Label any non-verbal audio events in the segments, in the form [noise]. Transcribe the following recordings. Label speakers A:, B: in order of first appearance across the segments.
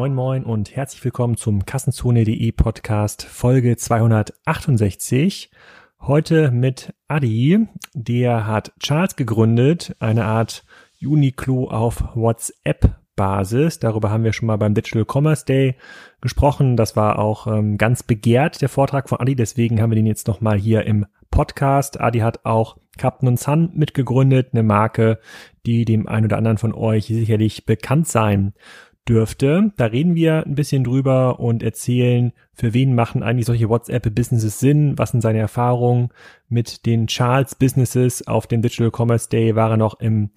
A: Moin Moin und herzlich willkommen zum Kassenzone.de Podcast Folge 268. Heute mit Adi, der hat Charles gegründet, eine Art Uniqlo auf WhatsApp Basis. Darüber haben wir schon mal beim Digital Commerce Day gesprochen. Das war auch ähm, ganz begehrt, der Vortrag von Adi. Deswegen haben wir den jetzt nochmal hier im Podcast. Adi hat auch Captain Sun mitgegründet, eine Marke, die dem einen oder anderen von euch sicherlich bekannt sein dürfte. Da reden wir ein bisschen drüber und erzählen, für wen machen eigentlich solche WhatsApp-Businesses Sinn, was sind seine Erfahrungen mit den Charles Businesses. Auf dem Digital Commerce Day war er noch im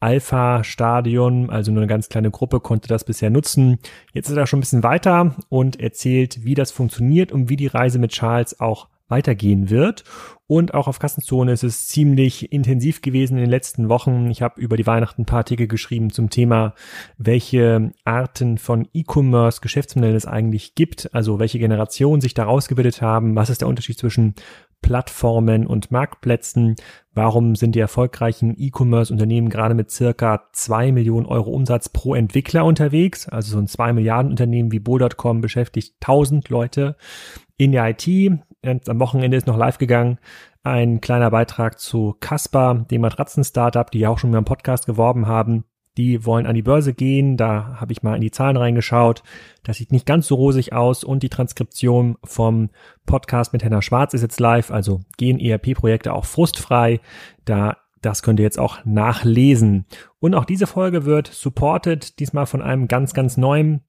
A: Alpha-Stadion, also nur eine ganz kleine Gruppe konnte das bisher nutzen. Jetzt ist er schon ein bisschen weiter und erzählt, wie das funktioniert und wie die Reise mit Charles auch weitergehen wird. Und auch auf Kassenzone ist es ziemlich intensiv gewesen in den letzten Wochen. Ich habe über die Weihnachten ein paar Artikel geschrieben zum Thema, welche Arten von E-Commerce Geschäftsmodellen es eigentlich gibt, also welche Generationen sich daraus gebildet haben, was ist der Unterschied zwischen Plattformen und Marktplätzen. Warum sind die erfolgreichen E-Commerce-Unternehmen gerade mit circa zwei Millionen Euro Umsatz pro Entwickler unterwegs? Also so ein zwei Milliarden Unternehmen wie Bo.com beschäftigt 1000 Leute in der IT. Und am Wochenende ist noch live gegangen ein kleiner Beitrag zu Casper, dem Matratzen-Startup, die ja auch schon mal im Podcast geworben haben. Die wollen an die Börse gehen. Da habe ich mal in die Zahlen reingeschaut. Das sieht nicht ganz so rosig aus. Und die Transkription vom Podcast mit Henna Schwarz ist jetzt live. Also gehen ERP-Projekte auch frustfrei. Da das könnt ihr jetzt auch nachlesen. Und auch diese Folge wird supported, diesmal von einem ganz, ganz neuen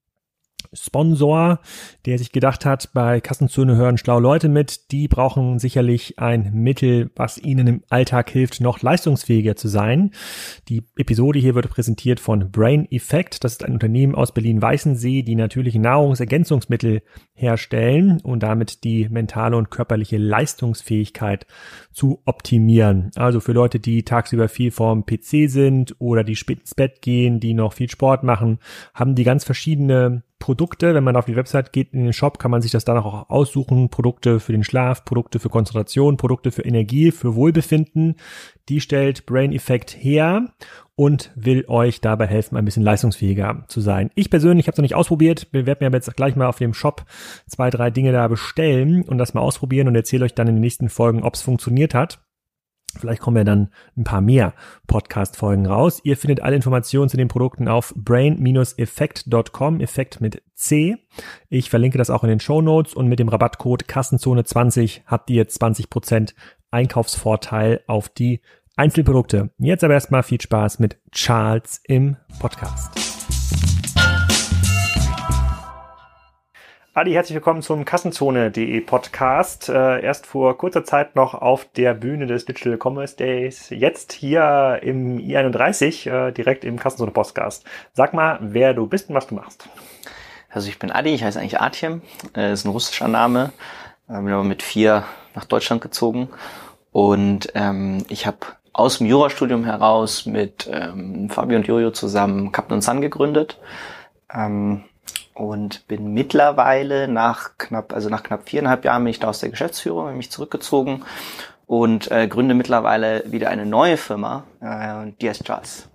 A: Sponsor, der sich gedacht hat, bei Kassenzone hören schlau Leute mit, die brauchen sicherlich ein Mittel, was ihnen im Alltag hilft, noch leistungsfähiger zu sein. Die Episode hier wird präsentiert von Brain Effect. Das ist ein Unternehmen aus Berlin-Weißensee, die natürliche Nahrungsergänzungsmittel herstellen und damit die mentale und körperliche Leistungsfähigkeit zu optimieren. Also für Leute, die tagsüber viel vorm PC sind oder die spät ins Bett gehen, die noch viel Sport machen, haben die ganz verschiedene Produkte. Wenn man auf die Website geht in den Shop, kann man sich das danach auch aussuchen. Produkte für den Schlaf, Produkte für Konzentration, Produkte für Energie, für Wohlbefinden. Die stellt Brain Effect her und will euch dabei helfen, ein bisschen leistungsfähiger zu sein. Ich persönlich habe es noch nicht ausprobiert, Wir werden mir jetzt gleich mal auf dem Shop zwei, drei Dinge da bestellen und das mal ausprobieren und erzähle euch dann in den nächsten Folgen, ob es funktioniert hat. Vielleicht kommen ja dann ein paar mehr Podcast-Folgen raus. Ihr findet alle Informationen zu den Produkten auf brain-effekt.com, Effekt mit C. Ich verlinke das auch in den Show Notes und mit dem Rabattcode Kassenzone20 habt ihr 20% Einkaufsvorteil auf die Einzelprodukte. Jetzt aber erstmal viel Spaß mit Charles im Podcast. Adi, herzlich willkommen zum Kassenzone.de Podcast. Äh, erst vor kurzer Zeit noch auf der Bühne des Digital Commerce Days, jetzt hier im I31, äh, direkt im Kassenzone Podcast. Sag mal, wer du bist und was du machst.
B: Also ich bin Adi, ich heiße eigentlich Artjem, äh, ist ein russischer Name, bin aber mit vier nach Deutschland gezogen und ähm, ich habe aus dem Jurastudium heraus mit ähm, Fabio und Jojo zusammen Captain Sun gegründet. Ähm, und bin mittlerweile nach knapp, also nach knapp viereinhalb Jahren bin ich da aus der Geschäftsführung, bin mich zurückgezogen und äh, gründe mittlerweile wieder eine neue Firma, äh, DS Charles.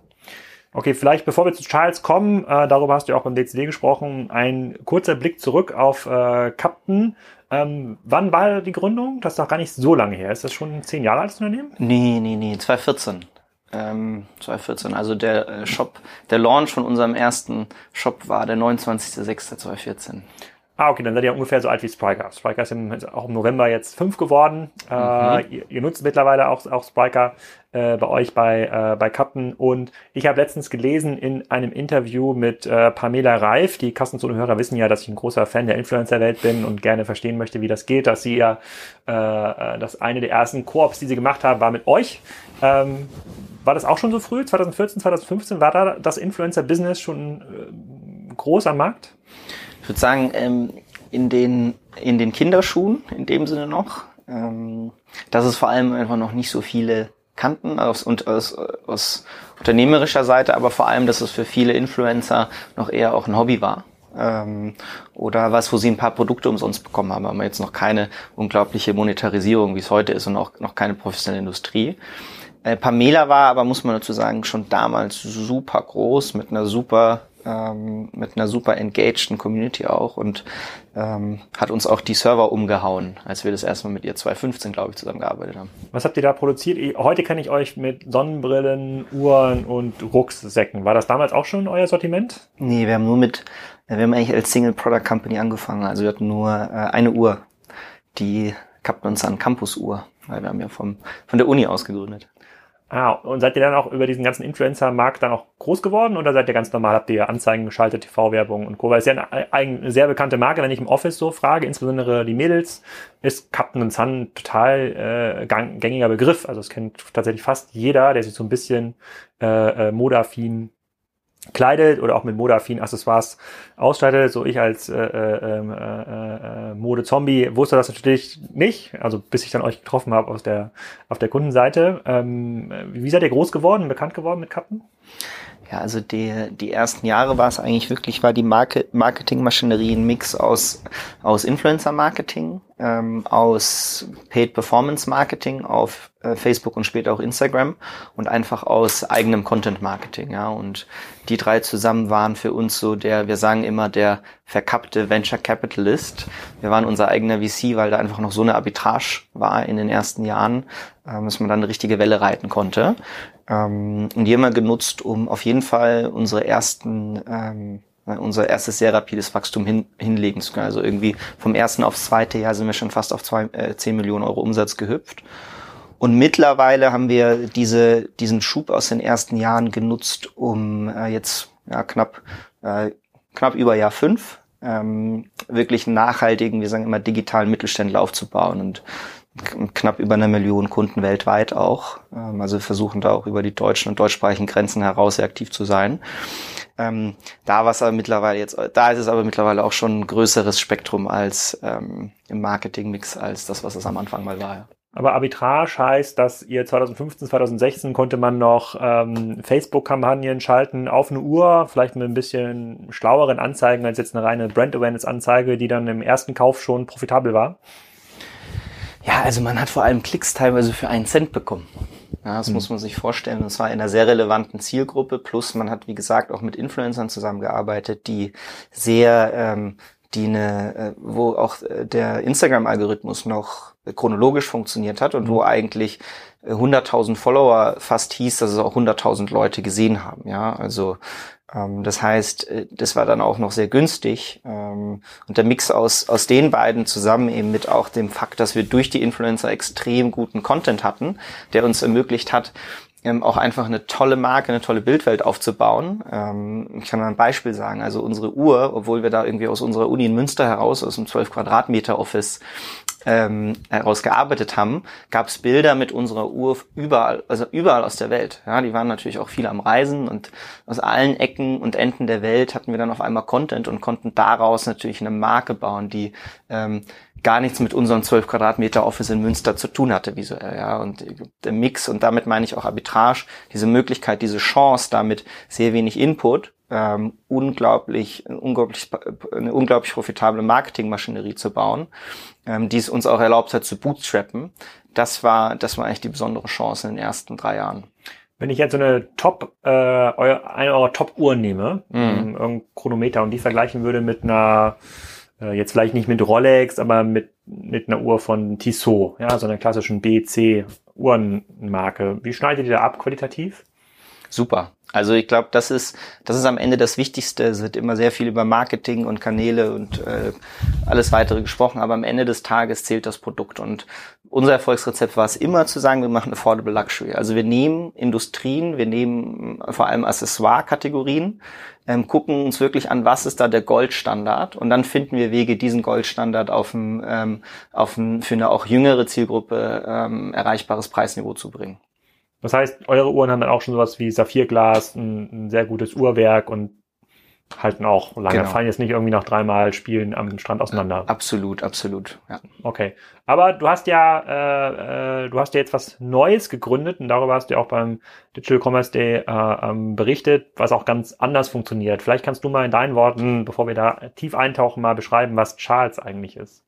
A: Okay, vielleicht bevor wir zu Charles kommen, äh, darüber hast du ja auch beim DCD gesprochen, ein kurzer Blick zurück auf äh, Captain. Ähm, wann war die Gründung? Das ist doch gar nicht so lange her. Ist das schon zehn Jahre altes Unternehmen?
B: Nee, nee, nee, 2014 ähm, 2014. Also der äh, Shop, der Launch von unserem ersten Shop war der 29.06.2014.
A: Ah, okay, dann seid ihr ungefähr so alt wie Spriker. Spriker ist im, auch im November jetzt fünf geworden. Äh, mhm. Äh, ihr, ihr, nutzt mittlerweile auch, auch Spriker äh, bei euch bei, äh, bei Captain. Und ich habe letztens gelesen in einem Interview mit äh, Pamela Reif, die Kassenzone-Hörer wissen ja, dass ich ein großer Fan der Influencer-Welt bin und gerne verstehen möchte, wie das geht, dass sie ja, äh dass eine der ersten Koops, die sie gemacht haben, war mit euch. Ähm, war das auch schon so früh? 2014, 2015 war da das Influencer-Business schon äh, groß am Markt?
B: Ich würde sagen, ähm, in, den, in den Kinderschuhen, in dem Sinne noch. Ähm, dass es vor allem einfach noch nicht so viele kannten aus, und aus, aus unternehmerischer Seite, aber vor allem, dass es für viele Influencer noch eher auch ein Hobby war. Ähm, oder was, wo sie ein paar Produkte umsonst bekommen haben, aber jetzt noch keine unglaubliche Monetarisierung, wie es heute ist und auch noch keine professionelle Industrie. Äh, Pamela war aber, muss man dazu sagen, schon damals super groß mit einer super ähm, mit einer super engageden Community auch und ähm, hat uns auch die Server umgehauen, als wir das erstmal mit ihr 2015, glaube ich, zusammengearbeitet haben.
A: Was habt ihr da produziert? Heute kenne ich euch mit Sonnenbrillen, Uhren und Rucksäcken. War das damals auch schon euer Sortiment?
B: Nee, wir haben nur mit, wir haben eigentlich als Single Product Company angefangen. Also wir hatten nur äh, eine Uhr, die Captain Sun Campus Uhr, weil wir haben ja vom, von der Uni aus gegründet.
A: Ah, und seid ihr dann auch über diesen ganzen Influencer-Markt dann auch groß geworden oder seid ihr ganz normal, habt ihr Anzeigen geschaltet, TV-Werbung und Co. Weil es ja eine, eine, sehr bekannte Marke, wenn ich im Office so frage, insbesondere die Mädels, ist Captain Sun total äh, gängiger Begriff. Also es kennt tatsächlich fast jeder, der sich so ein bisschen äh, äh, modaffin kleidet oder auch mit modeaffinen Accessoires ausstattet. So ich als äh, äh, ähm, äh, äh, Mode-Zombie wusste das natürlich nicht, also bis ich dann euch getroffen habe aus der, auf der Kundenseite. Ähm, wie seid ihr groß geworden, bekannt geworden mit Kappen?
B: Ja, also die, die ersten Jahre war es eigentlich wirklich, war die Market, Marketingmaschinerie ein Mix aus, aus Influencer-Marketing, ähm, aus Paid Performance Marketing auf äh, Facebook und später auch Instagram und einfach aus eigenem Content Marketing, ja. Und die drei zusammen waren für uns so der, wir sagen immer, der verkappte Venture Capitalist. Wir waren unser eigener VC, weil da einfach noch so eine Arbitrage war in den ersten Jahren, ähm, dass man dann eine richtige Welle reiten konnte. Ähm, und die haben wir genutzt, um auf jeden Fall unsere ersten, ähm, unser erstes sehr rapides Wachstum hin, hinlegen zu können. Also irgendwie vom ersten aufs zweite Jahr sind wir schon fast auf zwei, äh, 10 Millionen Euro Umsatz gehüpft. Und mittlerweile haben wir diese, diesen Schub aus den ersten Jahren genutzt, um äh, jetzt ja, knapp, äh, knapp über Jahr fünf ähm, wirklich nachhaltigen, wir sagen immer digitalen Mittelständler aufzubauen. Und knapp über eine Million Kunden weltweit auch. Ähm, also wir versuchen da auch über die deutschen und deutschsprachigen Grenzen heraus sehr aktiv zu sein. Ähm, da war es aber mittlerweile jetzt, da ist es aber mittlerweile auch schon ein größeres Spektrum als ähm, im Marketingmix als das, was es am Anfang mal war.
A: Aber Arbitrage heißt, dass ihr 2015, 2016 konnte man noch ähm, Facebook-Kampagnen schalten auf eine Uhr, vielleicht mit ein bisschen schlaueren Anzeigen als jetzt eine reine Brand Awareness-Anzeige, die dann im ersten Kauf schon profitabel war.
B: Ja, also man hat vor allem Klicks teilweise für einen Cent bekommen. Ja, das mhm. muss man sich vorstellen. Das war in einer sehr relevanten Zielgruppe. Plus man hat, wie gesagt, auch mit Influencern zusammengearbeitet, die sehr, ähm, die eine, äh, wo auch äh, der Instagram-Algorithmus noch chronologisch funktioniert hat und mhm. wo eigentlich 100.000 äh, Follower fast hieß, dass es auch 100.000 Leute gesehen haben. Ja, also das heißt, äh, das war dann auch noch sehr günstig. Ähm, und der Mix aus, aus den beiden zusammen eben mit auch dem Fakt, dass wir durch die Influencer extrem guten Content hatten, der uns ermöglicht hat, ähm, auch einfach eine tolle Marke, eine tolle Bildwelt aufzubauen. ich kann mal ein Beispiel sagen. Also unsere Uhr, obwohl wir da irgendwie aus unserer Uni in Münster heraus, aus einem 12 Quadratmeter Office ähm, herausgearbeitet haben, gab es Bilder mit unserer Uhr überall, also überall aus der Welt. Ja, die waren natürlich auch viel am Reisen und aus allen Ecken und Enden der Welt hatten wir dann auf einmal Content und konnten daraus natürlich eine Marke bauen, die ähm, gar nichts mit unserem 12 Quadratmeter Office in Münster zu tun hatte visuell, ja. Und der Mix, und damit meine ich auch Arbitrage, diese Möglichkeit, diese Chance, damit sehr wenig Input ähm, unglaublich, unglaublich, eine unglaublich profitable Marketingmaschinerie zu bauen, ähm, die es uns auch erlaubt hat zu bootstrappen. Das war, das war eigentlich die besondere Chance in den ersten drei Jahren.
A: Wenn ich jetzt so eine Top, äh, eine eurer Top-Uhren nehme, mhm. Ähm, irgendein Chronometer und die vergleichen würde mit einer, äh, jetzt vielleicht nicht mit Rolex, aber mit, mit einer Uhr von Tissot, ja, so einer klassischen BC Uhrenmarke. Wie schneidet ihr da ab qualitativ?
B: Super. Also ich glaube, das ist, das ist am Ende das Wichtigste. Es wird immer sehr viel über Marketing und Kanäle und äh, alles weitere gesprochen, aber am Ende des Tages zählt das Produkt. Und unser Erfolgsrezept war es immer zu sagen, wir machen Affordable Luxury. Also wir nehmen Industrien, wir nehmen vor allem Accessoire-Kategorien, ähm, gucken uns wirklich an, was ist da der Goldstandard und dann finden wir Wege, diesen Goldstandard auf ein, ähm, auf ein für eine auch jüngere Zielgruppe ähm, erreichbares Preisniveau zu bringen.
A: Das heißt, eure Uhren haben dann auch schon sowas wie Saphirglas, ein, ein sehr gutes Uhrwerk und halten auch lange. Genau. Fallen jetzt nicht irgendwie nach dreimal Spielen am Strand auseinander.
B: Absolut, absolut. Ja.
A: Okay. Aber du hast ja, äh, äh, du hast ja jetzt was Neues gegründet und darüber hast du ja auch beim Digital Commerce Day äh, ähm, berichtet, was auch ganz anders funktioniert. Vielleicht kannst du mal in deinen Worten, bevor wir da tief eintauchen, mal beschreiben, was Charles eigentlich ist.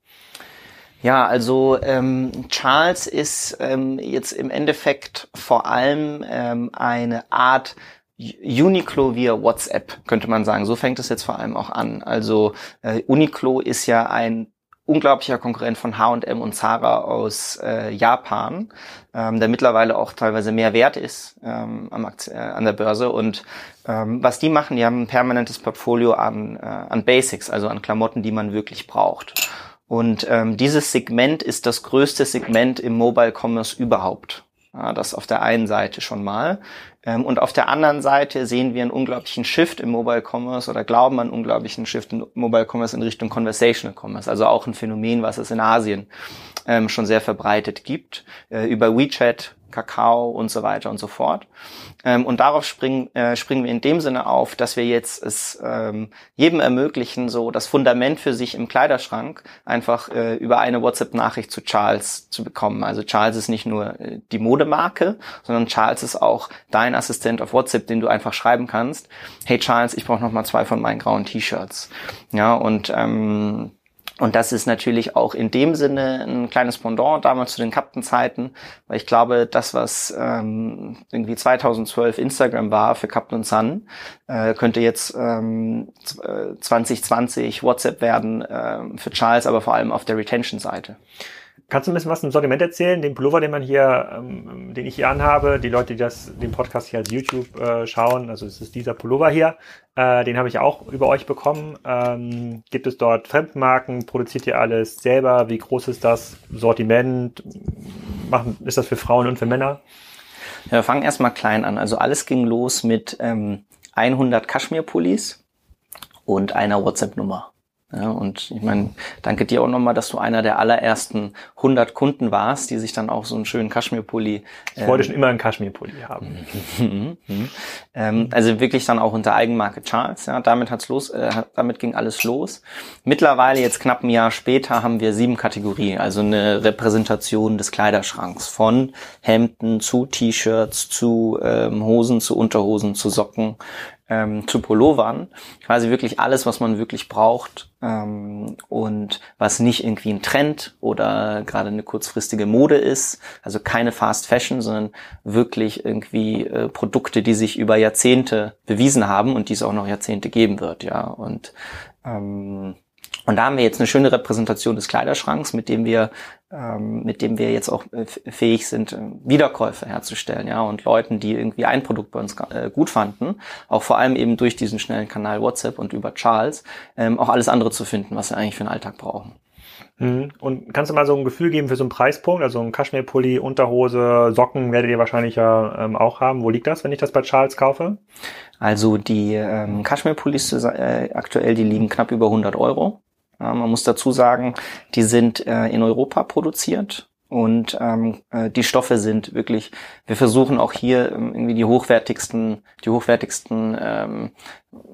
B: Ja, also ähm, Charles ist ähm, jetzt im Endeffekt vor allem ähm, eine Art Uniqlo via WhatsApp, könnte man sagen. So fängt es jetzt vor allem auch an. Also äh, Uniqlo ist ja ein unglaublicher Konkurrent von H&M und Zara aus äh, Japan, ähm, der mittlerweile auch teilweise mehr wert ist ähm, am äh, an der Börse. Und ähm, was die machen, die haben ein permanentes Portfolio an, äh, an Basics, also an Klamotten, die man wirklich braucht. Und ähm, dieses Segment ist das größte Segment im Mobile Commerce überhaupt. Ja, das auf der einen Seite schon mal. Ähm, und auf der anderen Seite sehen wir einen unglaublichen Shift im Mobile Commerce oder glauben an einen unglaublichen Shift im Mobile Commerce in Richtung Conversational Commerce. Also auch ein Phänomen, was es in Asien ähm, schon sehr verbreitet gibt. Äh, über WeChat Kakao und so weiter und so fort. Ähm, und darauf springen, äh, springen wir in dem Sinne auf, dass wir jetzt es ähm, jedem ermöglichen, so das Fundament für sich im Kleiderschrank einfach äh, über eine WhatsApp-Nachricht zu Charles zu bekommen. Also Charles ist nicht nur äh, die Modemarke, sondern Charles ist auch dein Assistent auf WhatsApp, den du einfach schreiben kannst. Hey Charles, ich brauche noch mal zwei von meinen grauen T-Shirts. Ja und ähm, und das ist natürlich auch in dem Sinne ein kleines Pendant damals zu den Captain-Zeiten, weil ich glaube, das, was ähm, irgendwie 2012 Instagram war für Captain Sun, äh, könnte jetzt ähm, 2020 WhatsApp werden äh, für Charles, aber vor allem auf der Retention-Seite.
A: Kannst du ein bisschen was zum Sortiment erzählen? Den Pullover, den man hier, ähm, den ich hier anhabe, die Leute, die das, den Podcast hier als YouTube äh, schauen, also es ist dieser Pullover hier, äh, den habe ich auch über euch bekommen. Ähm, gibt es dort Fremdmarken? Produziert ihr alles selber? Wie groß ist das Sortiment? Machen, ist das für Frauen und für Männer?
B: Ja, wir fangen erstmal klein an. Also alles ging los mit ähm, 100 Kaschmir-Pullis und einer WhatsApp-Nummer. Ja, und ich meine, danke dir auch nochmal, dass du einer der allerersten 100 Kunden warst, die sich dann auch so einen schönen Kaschmirpulli.
A: Ich wollte ähm, schon immer einen Kaschmirpulli haben. [laughs]
B: ähm, also wirklich dann auch unter Eigenmarke Charles. Ja, damit hat's los, äh, damit ging alles los. Mittlerweile jetzt knapp ein Jahr später haben wir sieben Kategorien, also eine Repräsentation des Kleiderschranks von Hemden zu T-Shirts zu ähm, Hosen zu Unterhosen zu Socken ähm, zu Pullovern. Quasi wirklich alles, was man wirklich braucht ähm, und was nicht irgendwie ein Trend oder gerade eine kurzfristige Mode ist. Also keine Fast Fashion, sondern wirklich irgendwie äh, Produkte, die sich über Jahrzehnte bewiesen haben und die es auch noch Jahrzehnte geben wird. Ja und ähm, und da haben wir jetzt eine schöne Repräsentation des Kleiderschranks, mit dem wir, mit dem wir jetzt auch äh, fähig sind, äh, Wiederkäufe herzustellen, ja, und Leuten, die irgendwie ein Produkt bei uns äh, gut fanden, auch vor allem eben durch diesen schnellen Kanal WhatsApp und über Charles, ähm, auch alles andere zu finden, was wir eigentlich für den Alltag brauchen.
A: Mhm. Und kannst du mal so ein Gefühl geben für so einen Preispunkt? Also ein Kaschmirpulli, Unterhose, Socken werdet ihr wahrscheinlich ja ähm, auch haben. Wo liegt das, wenn ich das bei Charles kaufe?
B: Also die ähm, Kaschmirpullis äh, aktuell, die liegen knapp über 100 Euro. Man muss dazu sagen, die sind äh, in Europa produziert und ähm, äh, die Stoffe sind wirklich, wir versuchen auch hier ähm, irgendwie die hochwertigsten, die hochwertigsten ähm,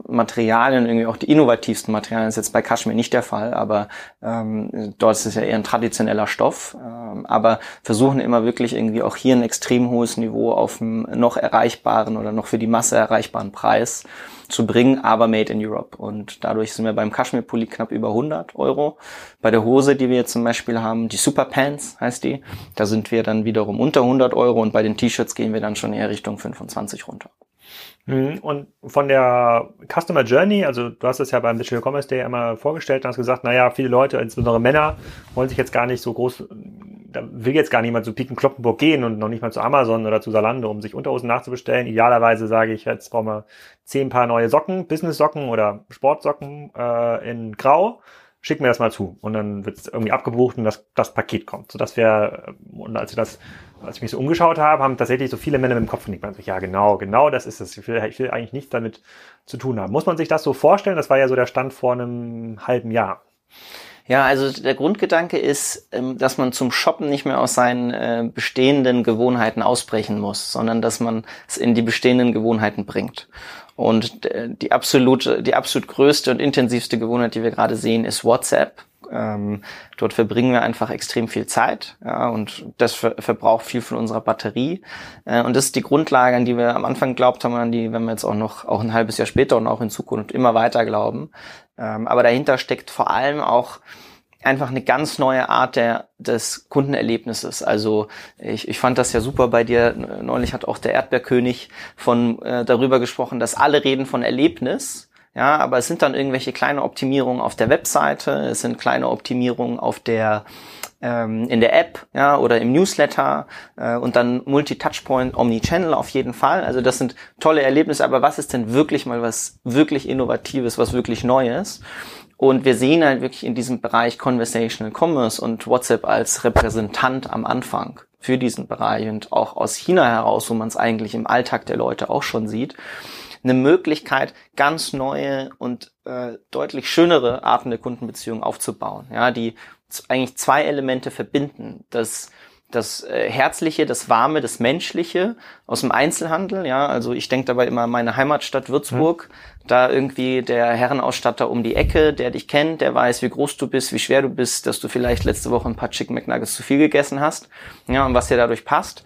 B: Materialien, irgendwie auch die innovativsten Materialien, das ist jetzt bei Kaschmir nicht der Fall, aber ähm, dort ist es ja eher ein traditioneller Stoff, ähm, aber versuchen immer wirklich irgendwie auch hier ein extrem hohes Niveau auf einem noch erreichbaren oder noch für die Masse erreichbaren Preis zu bringen, aber made in Europe. Und dadurch sind wir beim Kaschmir-Pulli knapp über 100 Euro. Bei der Hose, die wir jetzt zum Beispiel haben, die Super Pants heißt die, da sind wir dann wiederum unter 100 Euro und bei den T-Shirts gehen wir dann schon eher Richtung 25 runter.
A: Mhm. Und von der Customer Journey, also du hast es ja beim Digital Commerce Day einmal vorgestellt und hast gesagt, naja, viele Leute, insbesondere Männer, wollen sich jetzt gar nicht so groß, da will jetzt gar niemand zu Piken Kloppenburg gehen und noch nicht mal zu Amazon oder zu Salando, um sich Unterhosen nachzubestellen. Idealerweise sage ich, jetzt brauchen wir zehn Paar neue Socken, Business-Socken oder Sportsocken äh, in Grau schick mir das mal zu. Und dann wird es irgendwie abgebucht und das, das Paket kommt. So dass wir, und als wir das als ich mich so umgeschaut habe, haben tatsächlich so viele Männer mit dem Kopf genickt. Also, ja, genau, genau das ist es. Ich will, ich will eigentlich nichts damit zu tun haben. Muss man sich das so vorstellen? Das war ja so der Stand vor einem halben Jahr.
B: Ja, also der Grundgedanke ist, ähm, dass man zum Shoppen nicht mehr aus seinen äh, bestehenden Gewohnheiten ausbrechen muss, sondern dass man es in die bestehenden Gewohnheiten bringt. Und äh, die absolute, die absolut größte und intensivste Gewohnheit, die wir gerade sehen, ist WhatsApp. Ähm, dort verbringen wir einfach extrem viel Zeit ja, und das ver verbraucht viel von unserer Batterie. Äh, und das ist die Grundlage, an die wir am Anfang glaubt haben, an die, wenn wir jetzt auch noch auch ein halbes Jahr später und auch in Zukunft immer weiter glauben. Ähm, aber dahinter steckt vor allem auch einfach eine ganz neue Art der, des Kundenerlebnisses. Also ich, ich fand das ja super bei dir. Neulich hat auch der Erdbeerkönig von äh, darüber gesprochen, dass alle reden von Erlebnis. Ja, aber es sind dann irgendwelche kleine Optimierungen auf der Webseite, es sind kleine Optimierungen auf der ähm, in der App ja, oder im Newsletter äh, und dann Multi-Touchpoint, Omni-Channel auf jeden Fall. Also das sind tolle Erlebnisse, aber was ist denn wirklich mal was wirklich Innovatives, was wirklich Neues? Und wir sehen halt wirklich in diesem Bereich Conversational Commerce und WhatsApp als Repräsentant am Anfang für diesen Bereich und auch aus China heraus, wo man es eigentlich im Alltag der Leute auch schon sieht, eine Möglichkeit, ganz neue und äh, deutlich schönere Arten der Kundenbeziehung aufzubauen, ja, die eigentlich zwei Elemente verbinden. Das das äh, Herzliche, das Warme, das Menschliche aus dem Einzelhandel, ja, also ich denke dabei immer an meine Heimatstadt Würzburg, mhm. da irgendwie der Herrenausstatter um die Ecke, der dich kennt, der weiß, wie groß du bist, wie schwer du bist, dass du vielleicht letzte Woche ein paar Chicken McNuggets zu viel gegessen hast, ja, und was dir dadurch passt.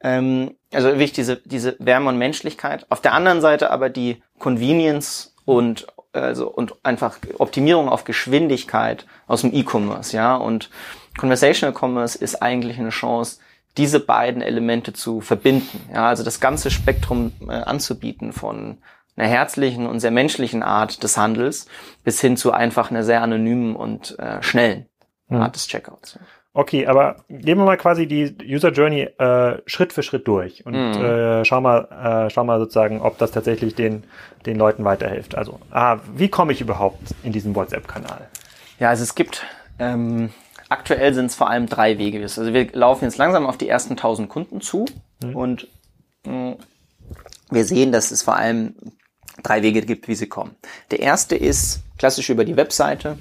B: Ähm, also wirklich diese, diese Wärme und Menschlichkeit. Auf der anderen Seite aber die Convenience und also und einfach Optimierung auf Geschwindigkeit aus dem E-Commerce, ja, und Conversational Commerce ist eigentlich eine Chance, diese beiden Elemente zu verbinden. Ja, also das ganze Spektrum äh, anzubieten von einer herzlichen und sehr menschlichen Art des Handels bis hin zu einfach einer sehr anonymen und äh, schnellen hm. Art des Checkouts.
A: Okay, aber gehen wir mal quasi die User Journey äh, Schritt für Schritt durch und mhm. äh, schau mal, äh, schau mal sozusagen, ob das tatsächlich den den Leuten weiterhilft. Also, ah, wie komme ich überhaupt in diesen WhatsApp-Kanal?
B: Ja, also es gibt ähm, Aktuell sind es vor allem drei Wege. Also wir laufen jetzt langsam auf die ersten 1000 Kunden zu mhm. und mh, wir sehen, dass es vor allem drei Wege gibt, wie sie kommen. Der erste ist klassisch über die Webseite.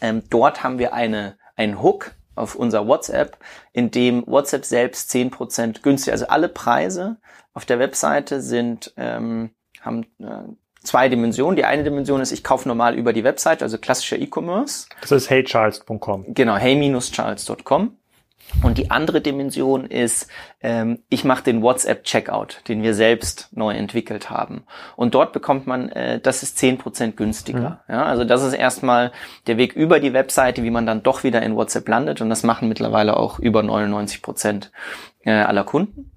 B: Ähm, dort haben wir eine, einen Hook auf unser WhatsApp, in dem WhatsApp selbst 10% günstiger, also alle Preise auf der Webseite sind, ähm, haben äh, zwei Dimensionen. Die eine Dimension ist, ich kaufe normal über die Website, also klassischer E-Commerce.
A: Das ist heycharles.com.
B: Genau, hey-charles.com. Und die andere Dimension ist, ähm, ich mache den WhatsApp-Checkout, den wir selbst neu entwickelt haben. Und dort bekommt man, äh, das ist zehn Prozent günstiger. Mhm. Ja, also das ist erstmal der Weg über die Webseite, wie man dann doch wieder in WhatsApp landet. Und das machen mittlerweile auch über 99 Prozent äh, aller Kunden.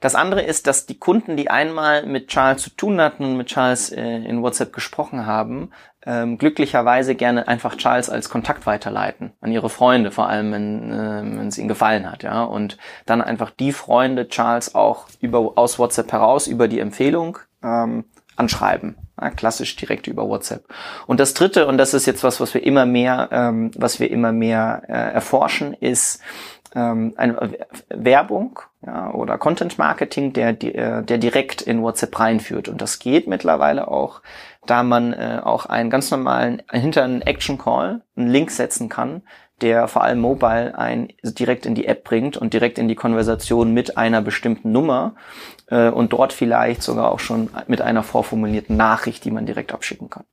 B: Das andere ist, dass die Kunden, die einmal mit Charles zu tun hatten und mit Charles äh, in WhatsApp gesprochen haben, ähm, glücklicherweise gerne einfach Charles als Kontakt weiterleiten an ihre Freunde, vor allem wenn äh, es ihnen gefallen hat, ja, und dann einfach die Freunde Charles auch über aus WhatsApp heraus über die Empfehlung ähm, anschreiben, ja, klassisch direkt über WhatsApp. Und das Dritte und das ist jetzt was, was wir immer mehr, ähm, was wir immer mehr äh, erforschen, ist ähm, eine Werbung ja, oder Content Marketing, der, der direkt in WhatsApp reinführt. Und das geht mittlerweile auch, da man äh, auch einen ganz normalen, hinter einen Action Call einen Link setzen kann, der vor allem mobile ein direkt in die App bringt und direkt in die Konversation mit einer bestimmten Nummer äh, und dort vielleicht sogar auch schon mit einer vorformulierten Nachricht, die man direkt abschicken kann.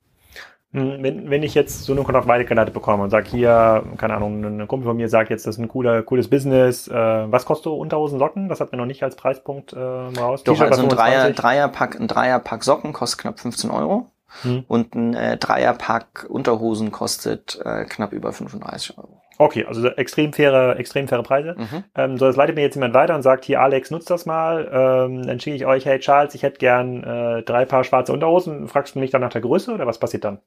A: Hm, wenn, wenn ich jetzt so eine Kontakt weitergeleitet bekomme und sage, hier, keine Ahnung, ein Kumpel von mir sagt jetzt, das ist ein cooler, cooles Business, äh, was kostet Unterhosen Socken? Das hat mir noch nicht als Preispunkt äh,
B: raus. Doch, also ein Dreier, Dreierpack, ein Dreierpack Socken kostet knapp 15 Euro. Hm. Und ein äh, Dreierpack Unterhosen kostet äh, knapp über 35 Euro.
A: Okay, also extrem faire, extrem faire Preise. Mhm. Ähm, so, das leitet mir jetzt jemand weiter und sagt, hier Alex, nutzt das mal. Ähm, dann schicke ich euch, hey Charles, ich hätte gern äh, drei Paar schwarze Unterhosen. Fragst du mich dann nach der Größe oder was passiert dann?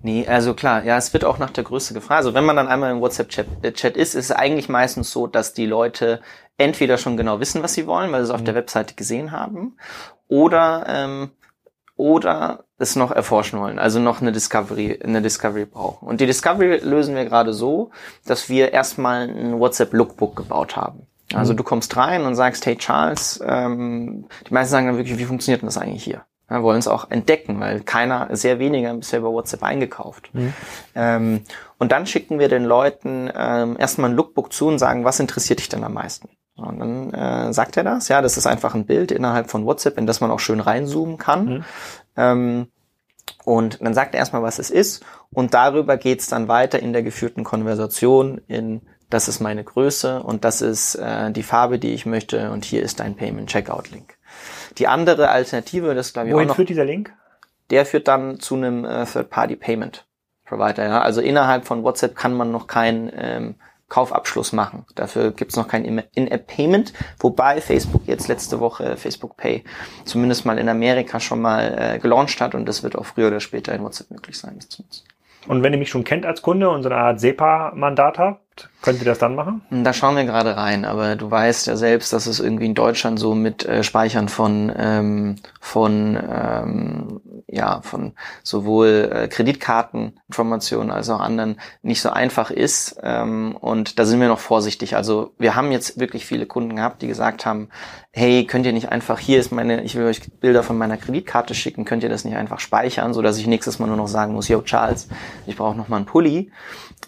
B: Nee, also klar, ja, es wird auch nach der Größe gefragt. Also wenn man dann einmal im WhatsApp-Chat äh, Chat ist, ist es eigentlich meistens so, dass die Leute entweder schon genau wissen, was sie wollen, weil sie es auf mhm. der Webseite gesehen haben, oder ähm, oder es noch erforschen wollen, also noch eine Discovery, eine Discovery brauchen. Und die Discovery lösen wir gerade so, dass wir erstmal ein WhatsApp Lookbook gebaut haben. Also mhm. du kommst rein und sagst, hey Charles, ähm, die meisten sagen dann wirklich, wie funktioniert denn das eigentlich hier? Ja, wollen es auch entdecken, weil keiner, sehr weniger bisher über WhatsApp eingekauft. Mhm. Ähm, und dann schicken wir den Leuten ähm, erstmal ein Lookbook zu und sagen, was interessiert dich denn am meisten? Und dann äh, sagt er das, ja, das ist einfach ein Bild innerhalb von WhatsApp, in das man auch schön reinzoomen kann. Mhm. Ähm, und dann sagt er erstmal, was es ist. Und darüber geht's dann weiter in der geführten Konversation in das ist meine Größe und das ist äh, die Farbe, die ich möchte und hier ist dein Payment Checkout Link. Die andere Alternative, das glaube ich
A: Wohin auch noch. führt dieser Link?
B: Der führt dann zu einem äh, Third Party Payment Provider. Ja? Also innerhalb von WhatsApp kann man noch kein ähm, Kaufabschluss machen. Dafür gibt's noch kein In-App-Payment, wobei Facebook jetzt letzte Woche Facebook Pay zumindest mal in Amerika schon mal äh, gelauncht hat und das wird auch früher oder später in WhatsApp möglich sein.
A: Und wenn ihr mich schon kennt als Kunde und so eine Art SEPA-Mandat habt, Könnt ihr das dann machen?
B: Da schauen wir gerade rein, aber du weißt ja selbst, dass es irgendwie in Deutschland so mit äh, Speichern von ähm, von ähm, ja von sowohl äh, Kreditkarteninformationen als auch anderen nicht so einfach ist ähm, und da sind wir noch vorsichtig. Also wir haben jetzt wirklich viele Kunden gehabt, die gesagt haben, hey, könnt ihr nicht einfach hier ist meine, ich will euch Bilder von meiner Kreditkarte schicken, könnt ihr das nicht einfach speichern, so dass ich nächstes Mal nur noch sagen muss, yo Charles, ich brauche noch mal einen Pulli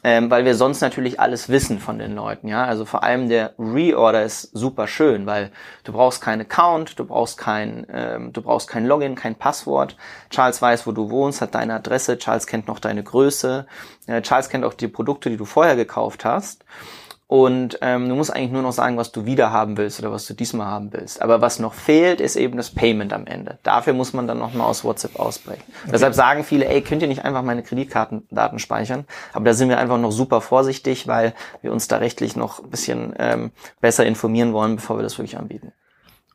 B: ähm, weil wir sonst natürlich alles wissen von den Leuten, ja. Also vor allem der Reorder ist super schön, weil du brauchst keinen Account, du brauchst kein, ähm, du brauchst kein Login, kein Passwort. Charles weiß, wo du wohnst, hat deine Adresse, Charles kennt noch deine Größe, äh, Charles kennt auch die Produkte, die du vorher gekauft hast. Und ähm, du musst eigentlich nur noch sagen, was du wieder haben willst oder was du diesmal haben willst. Aber was noch fehlt, ist eben das Payment am Ende. Dafür muss man dann nochmal aus WhatsApp ausbrechen. Okay. Deshalb sagen viele, ey, könnt ihr nicht einfach meine Kreditkartendaten speichern? Aber da sind wir einfach noch super vorsichtig, weil wir uns da rechtlich noch ein bisschen ähm, besser informieren wollen, bevor wir das wirklich anbieten.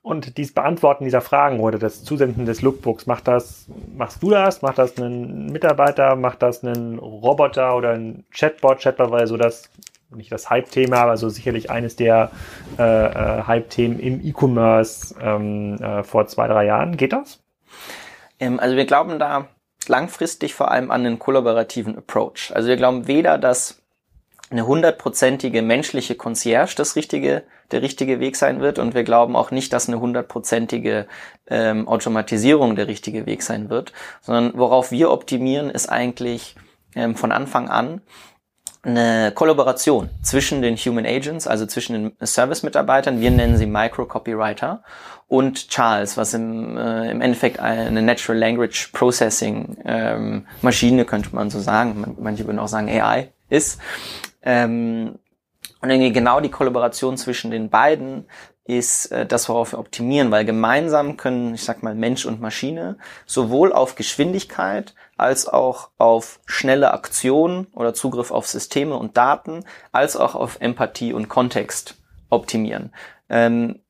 A: Und dieses Beantworten dieser Fragen oder das Zusenden des Lookbooks, macht das, machst du das? Macht das ein Mitarbeiter? Macht das ein Roboter oder ein Chatbot? Chatbot, weil so das nicht das Hype-Thema, aber so sicherlich eines der äh, äh, Hype-Themen im E-Commerce ähm, äh, vor zwei, drei Jahren. Geht das?
B: Ähm, also wir glauben da langfristig vor allem an einen kollaborativen Approach. Also wir glauben weder, dass eine hundertprozentige menschliche Concierge das richtige, der richtige Weg sein wird und wir glauben auch nicht, dass eine hundertprozentige ähm, Automatisierung der richtige Weg sein wird, sondern worauf wir optimieren, ist eigentlich ähm, von Anfang an eine Kollaboration zwischen den Human Agents, also zwischen den Service-Mitarbeitern, wir nennen sie Micro-Copywriter, und Charles, was im, äh, im Endeffekt eine Natural Language Processing ähm, Maschine, könnte man so sagen, manche würden auch sagen AI ist. Ähm, und irgendwie genau die Kollaboration zwischen den beiden ist äh, das, worauf wir optimieren, weil gemeinsam können, ich sag mal, Mensch und Maschine sowohl auf Geschwindigkeit als auch auf schnelle Aktionen oder Zugriff auf Systeme und Daten, als auch auf Empathie und Kontext optimieren. Ähm,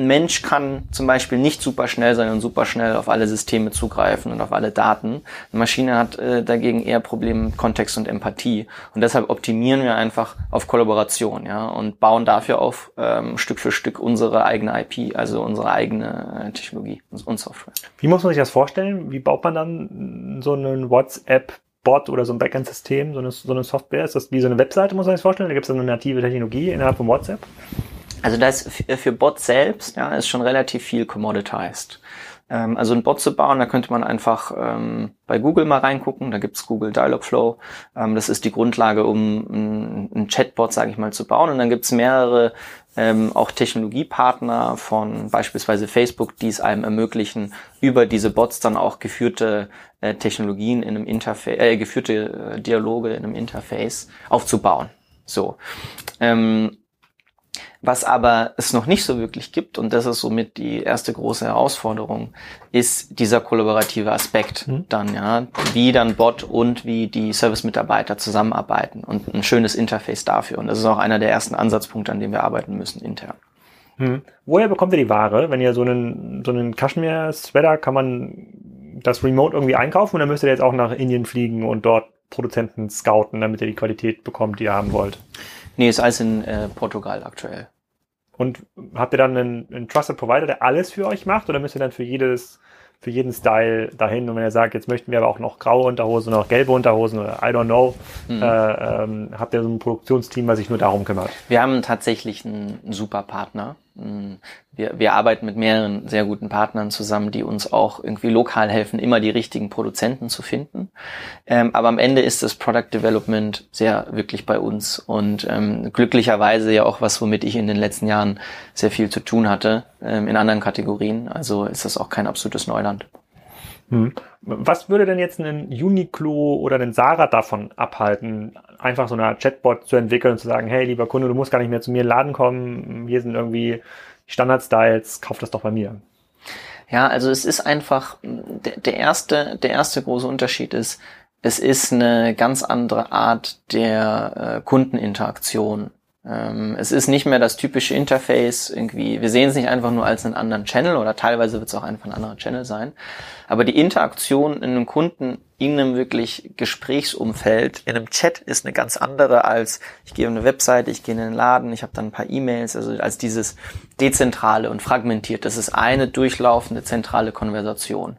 B: ein Mensch kann zum Beispiel nicht super schnell sein und super schnell auf alle Systeme zugreifen und auf alle Daten. Eine Maschine hat äh, dagegen eher Probleme mit Kontext und Empathie. Und deshalb optimieren wir einfach auf Kollaboration, ja, und bauen dafür auf ähm, Stück für Stück unsere eigene IP, also unsere eigene äh, Technologie und Software.
A: Wie muss man sich das vorstellen? Wie baut man dann so einen WhatsApp Bot oder so ein Backend-System, so eine, so eine Software? Ist das wie so eine Webseite, muss man sich vorstellen? Da gibt es eine native Technologie innerhalb von WhatsApp?
B: Also das für Bot selbst ja, ist schon relativ viel commoditized. Ähm, also ein Bot zu bauen, da könnte man einfach ähm, bei Google mal reingucken. Da gibt's Google Dialogflow. Ähm, das ist die Grundlage, um ein, ein Chatbot, sage ich mal, zu bauen. Und dann gibt's mehrere ähm, auch Technologiepartner von beispielsweise Facebook, die es einem ermöglichen, über diese Bots dann auch geführte äh, Technologien in einem Interface, äh, geführte äh, Dialoge in einem Interface aufzubauen. So. Ähm, was aber es noch nicht so wirklich gibt, und das ist somit die erste große Herausforderung, ist dieser kollaborative Aspekt mhm. dann, ja, wie dann Bot und wie die Service-Mitarbeiter zusammenarbeiten und ein schönes Interface dafür. Und das ist auch einer der ersten Ansatzpunkte, an dem wir arbeiten müssen intern.
A: Hm. Woher bekommt ihr die Ware? Wenn ihr so einen, so einen Kaschmir-Sweater, kann man das remote irgendwie einkaufen und dann müsst ihr jetzt auch nach Indien fliegen und dort Produzenten scouten, damit ihr die Qualität bekommt, die ihr haben wollt?
B: Nee, ist alles in äh, Portugal aktuell.
A: Und habt ihr dann einen, einen Trusted Provider, der alles für euch macht, oder müsst ihr dann für jedes, für jeden Style dahin? Und wenn ihr sagt, jetzt möchten wir aber auch noch graue Unterhosen, noch gelbe Unterhosen oder I don't know, mhm. äh, ähm, habt ihr so ein Produktionsteam, was sich nur darum kümmert?
B: Wir haben tatsächlich einen, einen super Partner, hm, wir, wir arbeiten mit mehreren sehr guten Partnern zusammen, die uns auch irgendwie lokal helfen, immer die richtigen Produzenten zu finden. Ähm, aber am Ende ist das Product Development sehr wirklich bei uns und ähm, glücklicherweise ja auch was, womit ich in den letzten Jahren sehr viel zu tun hatte ähm, in anderen Kategorien. Also ist das auch kein absolutes Neuland.
A: Hm. Was würde denn jetzt einen Uniqlo oder einen Sarah davon abhalten, einfach so eine Chatbot zu entwickeln und zu sagen, hey, lieber Kunde, du musst gar nicht mehr zu mir in den Laden kommen, hier sind irgendwie Standard-Styles, kauf das doch bei mir.
B: Ja, also es ist einfach, der, der erste, der erste große Unterschied ist, es ist eine ganz andere Art der äh, Kundeninteraktion. Ähm, es ist nicht mehr das typische Interface irgendwie. Wir sehen es nicht einfach nur als einen anderen Channel oder teilweise wird es auch einfach ein anderer Channel sein. Aber die Interaktion in einem Kunden in einem wirklich Gesprächsumfeld, in einem Chat ist eine ganz andere als ich gehe auf eine Webseite, ich gehe in den Laden, ich habe dann ein paar E-Mails, also als dieses dezentrale und fragmentiert. Das ist eine durchlaufende zentrale Konversation.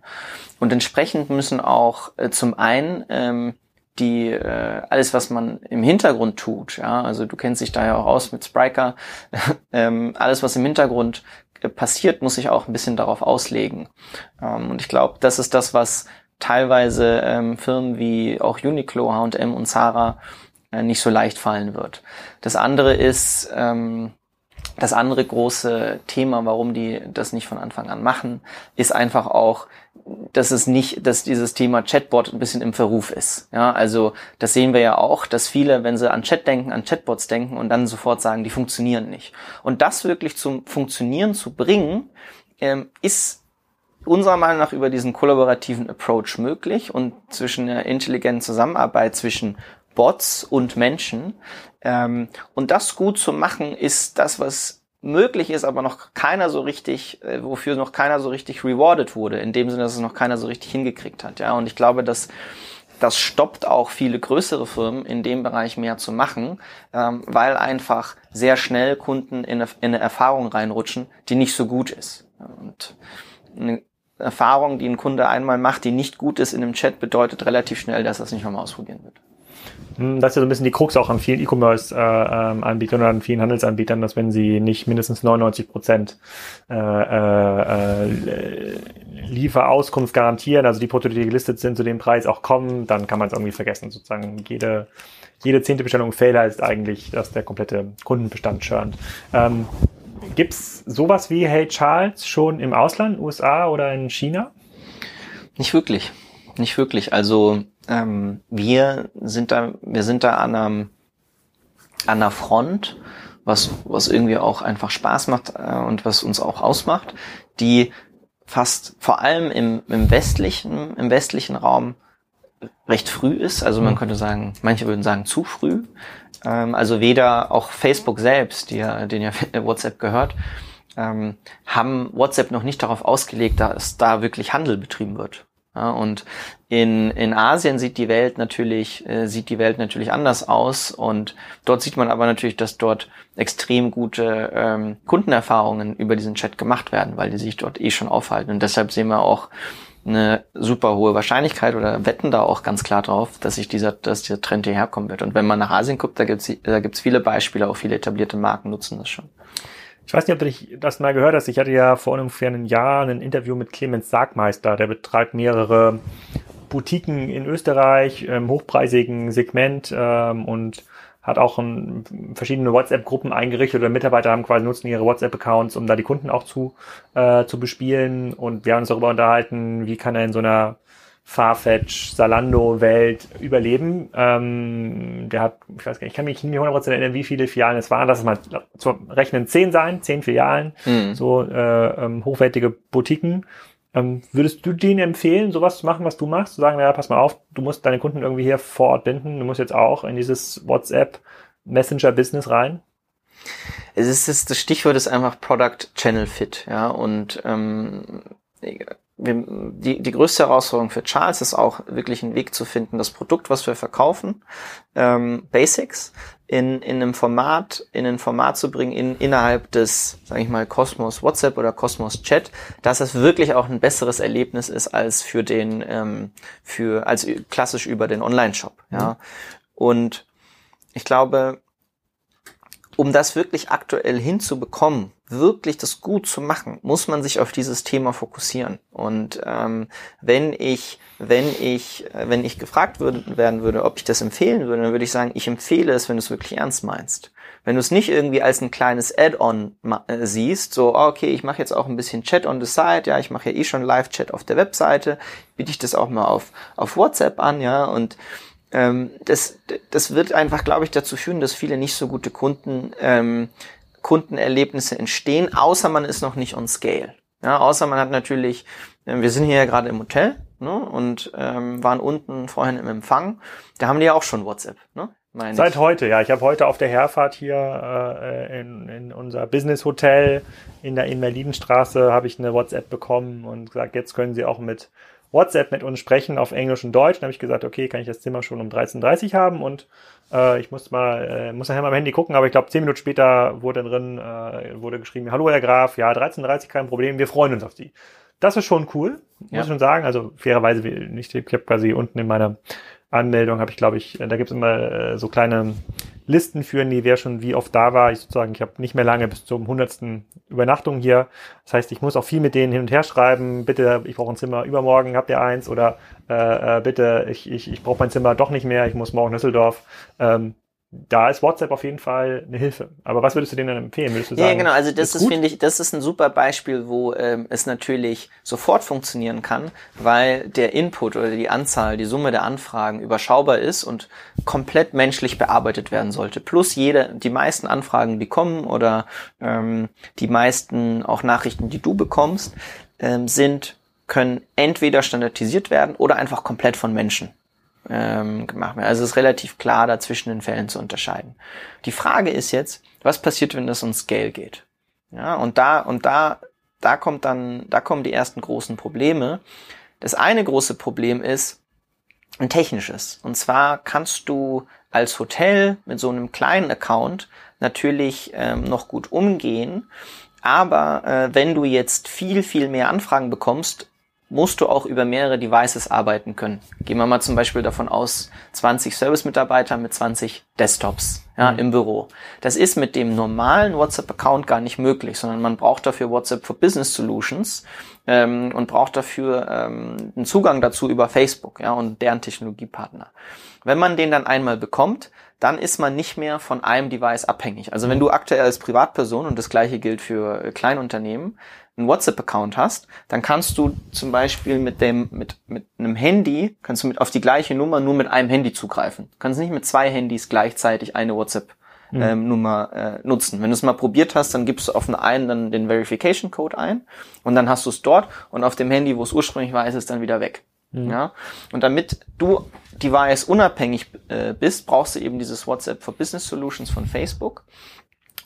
B: Und entsprechend müssen auch äh, zum einen ähm, die äh, alles, was man im Hintergrund tut, ja, also du kennst dich da ja auch aus mit Spriker, [laughs] ähm, alles, was im Hintergrund äh, passiert, muss sich auch ein bisschen darauf auslegen. Ähm, und ich glaube, das ist das, was teilweise ähm, Firmen wie auch Uniqlo, H&M und Zara äh, nicht so leicht fallen wird. Das andere ist ähm, das andere große Thema, warum die das nicht von Anfang an machen, ist einfach auch, dass es nicht, dass dieses Thema Chatbot ein bisschen im Verruf ist. Ja, also das sehen wir ja auch, dass viele, wenn sie an Chat denken, an Chatbots denken und dann sofort sagen, die funktionieren nicht. Und das wirklich zum Funktionieren zu bringen, ähm, ist unserer Meinung nach über diesen kollaborativen Approach möglich und zwischen der intelligenten Zusammenarbeit zwischen Bots und Menschen. Ähm, und das gut zu machen, ist das, was möglich ist, aber noch keiner so richtig, äh, wofür noch keiner so richtig rewarded wurde, in dem Sinne, dass es noch keiner so richtig hingekriegt hat. Ja, und ich glaube, dass das stoppt auch viele größere Firmen in dem Bereich mehr zu machen, ähm, weil einfach sehr schnell Kunden in eine, in eine Erfahrung reinrutschen, die nicht so gut ist. Und eine Erfahrung, die ein Kunde einmal macht, die nicht gut ist in einem Chat, bedeutet relativ schnell, dass er es nicht nochmal ausprobieren wird.
A: Hm, das ist ja so ein bisschen die Krux auch an vielen E-Commerce-Anbietern äh, ähm, oder an vielen Handelsanbietern, dass wenn sie nicht mindestens 99 Prozent äh, äh, Lieferauskunft garantieren, also die Produkte, die gelistet sind, zu dem Preis auch kommen, dann kann man es irgendwie vergessen. Sozusagen jede, jede zehnte Bestellung Fail heißt eigentlich, dass der komplette Kundenbestand churnt. Ähm, Gibt es sowas wie Hey Charles schon im Ausland, USA oder in China?
B: Nicht wirklich. Nicht wirklich. Also ähm, wir sind da, wir sind da an einer, an einer Front, was, was irgendwie auch einfach Spaß macht äh, und was uns auch ausmacht, die fast vor allem im, im westlichen, im westlichen Raum recht früh ist. Also man mhm. könnte sagen, manche würden sagen zu früh. Ähm, also weder auch Facebook selbst, die ja, den ja [laughs] WhatsApp gehört, ähm, haben WhatsApp noch nicht darauf ausgelegt, dass da wirklich Handel betrieben wird. Ja, und in, in Asien sieht die Welt natürlich, äh, sieht die Welt natürlich anders aus. Und dort sieht man aber natürlich, dass dort extrem gute ähm, Kundenerfahrungen über diesen Chat gemacht werden, weil die sich dort eh schon aufhalten. Und deshalb sehen wir auch eine super hohe Wahrscheinlichkeit oder wetten da auch ganz klar drauf, dass sich dieser, dass dieser Trend hierher kommen wird. Und wenn man nach Asien guckt, da gibt's da gibt's viele Beispiele, auch viele etablierte Marken nutzen das schon.
A: Ich weiß nicht, ob du das mal gehört hast. Ich hatte ja vor ungefähr einem Jahr ein Interview mit Clemens Sargmeister. Der betreibt mehrere Boutiquen in Österreich im hochpreisigen Segment ähm, und hat auch ein, verschiedene WhatsApp-Gruppen eingerichtet oder Mitarbeiter haben quasi nutzen ihre WhatsApp-Accounts, um da die Kunden auch zu, äh, zu bespielen. Und wir haben uns darüber unterhalten, wie kann er in so einer Farfetch, Salando-Welt überleben. Ähm, der hat, ich weiß gar nicht, ich kann mich nicht 100% erinnern, wie viele Filialen es waren. Lass es mal zu rechnen, zehn sein, zehn Filialen, mhm. so äh, ähm, hochwertige Boutiquen. Ähm, würdest du denen empfehlen, sowas zu machen, was du machst? Zu sagen, naja, pass mal auf, du musst deine Kunden irgendwie hier vor Ort binden, du musst jetzt auch in dieses WhatsApp Messenger-Business rein?
B: Es ist das Stichwort ist einfach Product Channel Fit, ja, und ähm, wir, die, die größte Herausforderung für Charles ist auch wirklich einen Weg zu finden, das Produkt, was wir verkaufen, ähm, Basics, in, in einem Format, in ein Format zu bringen, in, innerhalb des, sage ich mal, Cosmos WhatsApp oder Cosmos Chat, dass es wirklich auch ein besseres Erlebnis ist als für den, ähm, für, als klassisch über den Online-Shop, ja. Mhm. Und ich glaube, um das wirklich aktuell hinzubekommen, wirklich das gut zu machen, muss man sich auf dieses Thema fokussieren. Und ähm, wenn ich, wenn ich, wenn ich gefragt würde, werden würde, ob ich das empfehlen würde, dann würde ich sagen, ich empfehle es, wenn du es wirklich ernst meinst. Wenn du es nicht irgendwie als ein kleines Add-on äh, siehst, so, ah, okay, ich mache jetzt auch ein bisschen Chat on the side, ja, ich mache ja eh schon Live-Chat auf der Webseite, biete ich das auch mal auf, auf WhatsApp an, ja, und ähm, das, das wird einfach, glaube ich, dazu führen, dass viele nicht so gute Kunden ähm, Kundenerlebnisse entstehen, außer man ist noch nicht on scale. Ja, außer man hat natürlich, äh, wir sind hier ja gerade im Hotel, ne, und ähm, waren unten vorhin im Empfang. Da haben die ja auch schon WhatsApp. Ne?
A: Seit ich. heute, ja. Ich habe heute auf der Herfahrt hier äh, in, in unser Business Hotel in der Invalidenstraße habe ich eine WhatsApp bekommen und gesagt, jetzt können Sie auch mit WhatsApp mit uns sprechen auf Englisch und Deutsch. Dann habe ich gesagt, okay, kann ich das Zimmer schon um 13.30 Uhr haben und äh, ich muss mal, äh, muss nachher mal am Handy gucken, aber ich glaube, zehn Minuten später wurde drin, äh, wurde geschrieben, hallo Herr Graf, ja, 13.30 Uhr kein Problem, wir freuen uns auf Sie. Das ist schon cool, muss ja. ich schon sagen. Also fairerweise, nicht, ich habe quasi unten in meiner Anmeldung habe ich, glaube ich, da gibt es immer äh, so kleine Listen führen, die wer schon wie oft da war. Ich sozusagen, ich habe nicht mehr lange bis zum hundertsten Übernachtung hier. Das heißt, ich muss auch viel mit denen hin und her schreiben. Bitte, ich brauche ein Zimmer übermorgen, habt ihr eins? Oder äh, äh, bitte, ich, ich, ich brauche mein Zimmer doch nicht mehr, ich muss morgen Düsseldorf. Ähm, da ist WhatsApp auf jeden Fall eine Hilfe. Aber was würdest du denen dann empfehlen? Würdest du sagen,
B: ja, genau. Also das ist, ist finde ich, das ist ein super Beispiel, wo ähm, es natürlich sofort funktionieren kann, weil der Input oder die Anzahl, die Summe der Anfragen überschaubar ist und komplett menschlich bearbeitet werden sollte. Plus jede, die meisten Anfragen, die kommen oder ähm, die meisten auch Nachrichten, die du bekommst, ähm, sind können entweder standardisiert werden oder einfach komplett von Menschen ähm, gemacht werden. Also es ist relativ klar, da zwischen den Fällen zu unterscheiden. Die Frage ist jetzt, was passiert, wenn das um Scale geht? Ja, und da, und da, da kommt dann, da kommen die ersten großen Probleme. Das eine große Problem ist ein technisches. Und zwar kannst du als Hotel mit so einem kleinen Account natürlich ähm, noch gut umgehen. Aber äh, wenn du jetzt viel, viel mehr Anfragen bekommst, musst du auch über mehrere Devices arbeiten können. Gehen wir mal zum Beispiel davon aus, 20 Service-Mitarbeiter mit 20 Desktops ja, mhm. im Büro. Das ist mit dem normalen WhatsApp-Account gar nicht möglich, sondern man braucht dafür WhatsApp for Business Solutions ähm, und braucht dafür ähm, einen Zugang dazu über Facebook ja, und deren Technologiepartner. Wenn man den dann einmal bekommt, dann ist man nicht mehr von einem Device abhängig. Also wenn du aktuell als Privatperson, und das gleiche gilt für Kleinunternehmen, einen WhatsApp-Account hast, dann kannst du zum Beispiel mit dem, mit, mit einem Handy, kannst du mit auf die gleiche Nummer nur mit einem Handy zugreifen. Du kannst nicht mit zwei Handys gleichzeitig eine WhatsApp mhm. ähm, Nummer äh, nutzen. Wenn du es mal probiert hast, dann gibst du auf eine einen dann den Verification Code ein und dann hast du es dort und auf dem Handy, wo es ursprünglich war, ist es dann wieder weg. Mhm. Ja? Und damit du device unabhängig äh, bist, brauchst du eben dieses WhatsApp for Business Solutions von Facebook.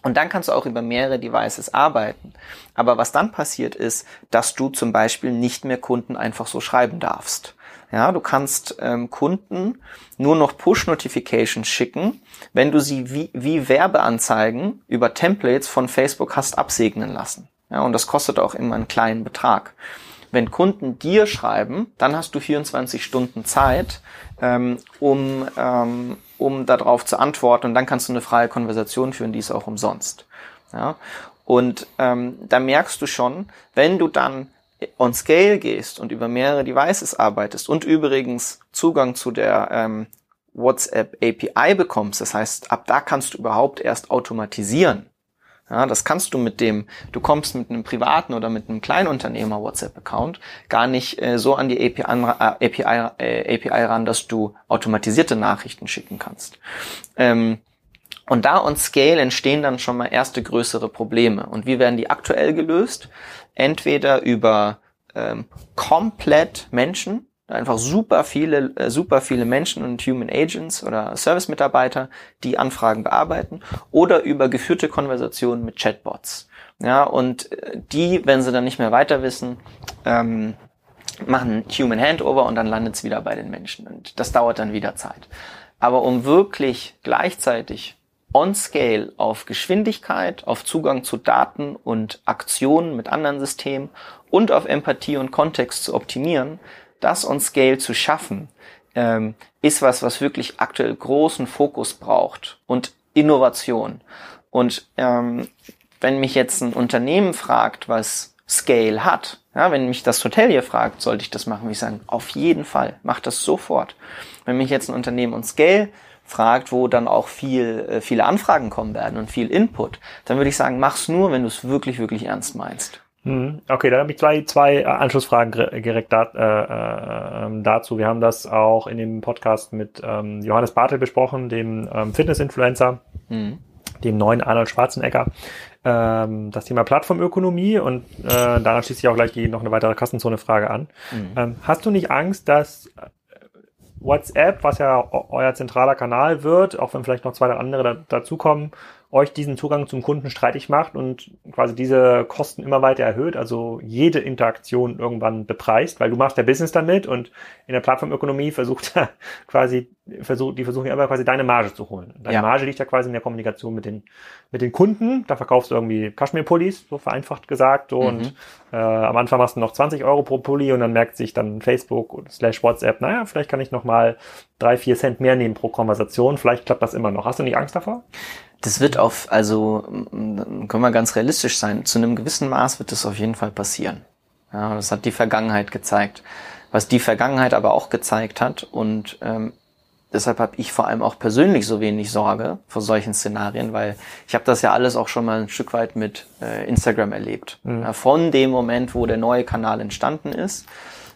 B: Und dann kannst du auch über mehrere Devices arbeiten. Aber was dann passiert ist, dass du zum Beispiel nicht mehr Kunden einfach so schreiben darfst. Ja, du kannst ähm, Kunden nur noch Push-Notifications schicken, wenn du sie wie, wie Werbeanzeigen über Templates von Facebook hast absegnen lassen. Ja, und das kostet auch immer einen kleinen Betrag. Wenn Kunden dir schreiben, dann hast du 24 Stunden Zeit, ähm, um, ähm, um darauf zu antworten und dann kannst du eine freie Konversation führen, die ist auch umsonst. Ja? Und ähm, da merkst du schon, wenn du dann on Scale gehst und über mehrere Devices arbeitest und übrigens Zugang zu der ähm, WhatsApp API bekommst, das heißt, ab da kannst du überhaupt erst automatisieren, ja, das kannst du mit dem, du kommst mit einem privaten oder mit einem Kleinunternehmer WhatsApp-Account gar nicht äh, so an die API, äh, API, äh, API ran, dass du automatisierte Nachrichten schicken kannst. Ähm, und da on Scale entstehen dann schon mal erste größere Probleme. Und wie werden die aktuell gelöst? Entweder über ähm, komplett Menschen, einfach super viele, äh, super viele Menschen und Human Agents oder Service-Mitarbeiter, die Anfragen bearbeiten oder über geführte Konversationen mit Chatbots. Ja, und äh, die, wenn sie dann nicht mehr weiter wissen, ähm, machen Human Handover und dann landet es wieder bei den Menschen. Und das dauert dann wieder Zeit. Aber um wirklich gleichzeitig on scale auf Geschwindigkeit, auf Zugang zu Daten und Aktionen mit anderen Systemen und auf Empathie und Kontext zu optimieren, das on Scale zu schaffen, ähm, ist was, was wirklich aktuell großen Fokus braucht und Innovation. Und ähm, wenn mich jetzt ein Unternehmen fragt, was Scale hat, ja, wenn mich das Hotel hier fragt, sollte ich das machen, würde ich sagen, auf jeden Fall, mach das sofort. Wenn mich jetzt ein Unternehmen und Scale fragt, wo dann auch viel, äh, viele Anfragen kommen werden und viel Input, dann würde ich sagen, mach's nur, wenn du es wirklich, wirklich ernst meinst.
A: Mhm. Okay, dann habe ich zwei, zwei äh, Anschlussfragen direkt da, äh, äh, ähm, dazu. Wir haben das auch in dem Podcast mit ähm, Johannes Bartel besprochen, dem ähm, Fitness-Influencer, mhm. dem neuen Arnold Schwarzenegger. ähm, das Thema Plattformökonomie und äh, daran schließt sich auch gleich die, noch eine weitere Kassenzone-Frage an. Mhm. Ähm, hast du nicht Angst, dass WhatsApp, was ja euer zentraler Kanal wird, auch wenn vielleicht noch zwei oder andere da, dazukommen, euch diesen Zugang zum Kunden streitig macht und quasi diese Kosten immer weiter erhöht, also jede Interaktion irgendwann bepreist, weil du machst ja Business damit und in der Plattformökonomie versucht [laughs] quasi, versucht, die versuchen ja immer quasi deine Marge zu holen. Deine ja. Marge liegt ja quasi in der Kommunikation mit den, mit den Kunden. Da verkaufst du irgendwie Kaschmir-Pullis, so vereinfacht gesagt, so, mhm. und äh, am Anfang machst du noch 20 Euro pro Pulli und dann merkt sich dann Facebook slash WhatsApp, naja, vielleicht kann ich noch mal drei, vier Cent mehr nehmen pro Konversation. Vielleicht klappt das immer noch. Hast du nicht Angst davor?
B: Das wird auf, also können wir ganz realistisch sein, zu einem gewissen Maß wird das auf jeden Fall passieren. Ja, das hat die Vergangenheit gezeigt. Was die Vergangenheit aber auch gezeigt hat und ähm, deshalb habe ich vor allem auch persönlich so wenig Sorge vor solchen Szenarien, weil ich habe das ja alles auch schon mal ein Stück weit mit äh, Instagram erlebt. Mhm. Ja, von dem Moment, wo der neue Kanal entstanden ist,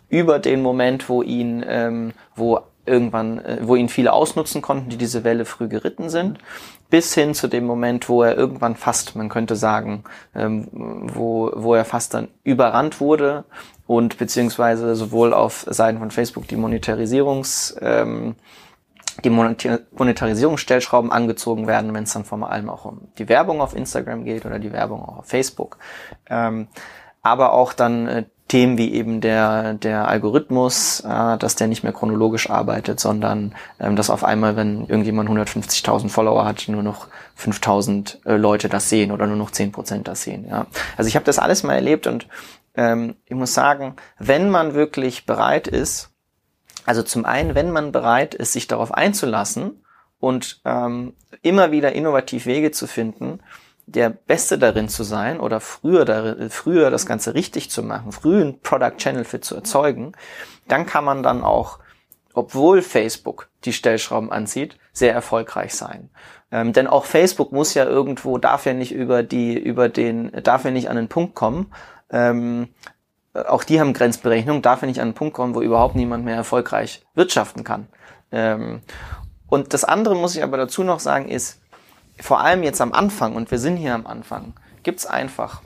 B: über den Moment, wo ihn, ähm, wo irgendwann, äh, wo ihn viele ausnutzen konnten, die diese Welle früh geritten sind, bis hin zu dem Moment, wo er irgendwann fast, man könnte sagen, ähm, wo, wo er fast dann überrannt wurde und beziehungsweise sowohl auf Seiten von Facebook die Monetarisierungs, ähm, die Monetarisierungsstellschrauben angezogen werden, wenn es dann vor allem auch um die Werbung auf Instagram geht oder die Werbung auch auf Facebook. Ähm, aber auch dann äh, Themen wie eben der, der Algorithmus, äh, dass der nicht mehr chronologisch arbeitet, sondern ähm, dass auf einmal, wenn irgendjemand 150.000 Follower hat, nur noch 5.000 äh, Leute das sehen oder nur noch 10% das sehen. Ja. Also ich habe das alles mal erlebt und ähm, ich muss sagen, wenn man wirklich bereit ist, also zum einen, wenn man bereit ist, sich darauf einzulassen und ähm, immer wieder innovativ Wege zu finden, der Beste darin zu sein oder früher, darin, früher das Ganze richtig zu machen, früh ein Product Channel Fit zu erzeugen, dann kann man dann auch, obwohl Facebook die Stellschrauben anzieht, sehr erfolgreich sein. Ähm, denn auch Facebook muss ja irgendwo, darf ja nicht über die, über den, darf ja nicht an den Punkt kommen. Ähm, auch die haben Grenzberechnung, darf ja nicht an den Punkt kommen, wo überhaupt niemand mehr erfolgreich wirtschaften kann. Ähm, und das andere muss ich aber dazu noch sagen, ist, vor allem jetzt am Anfang, und wir sind hier am Anfang, gibt's einfach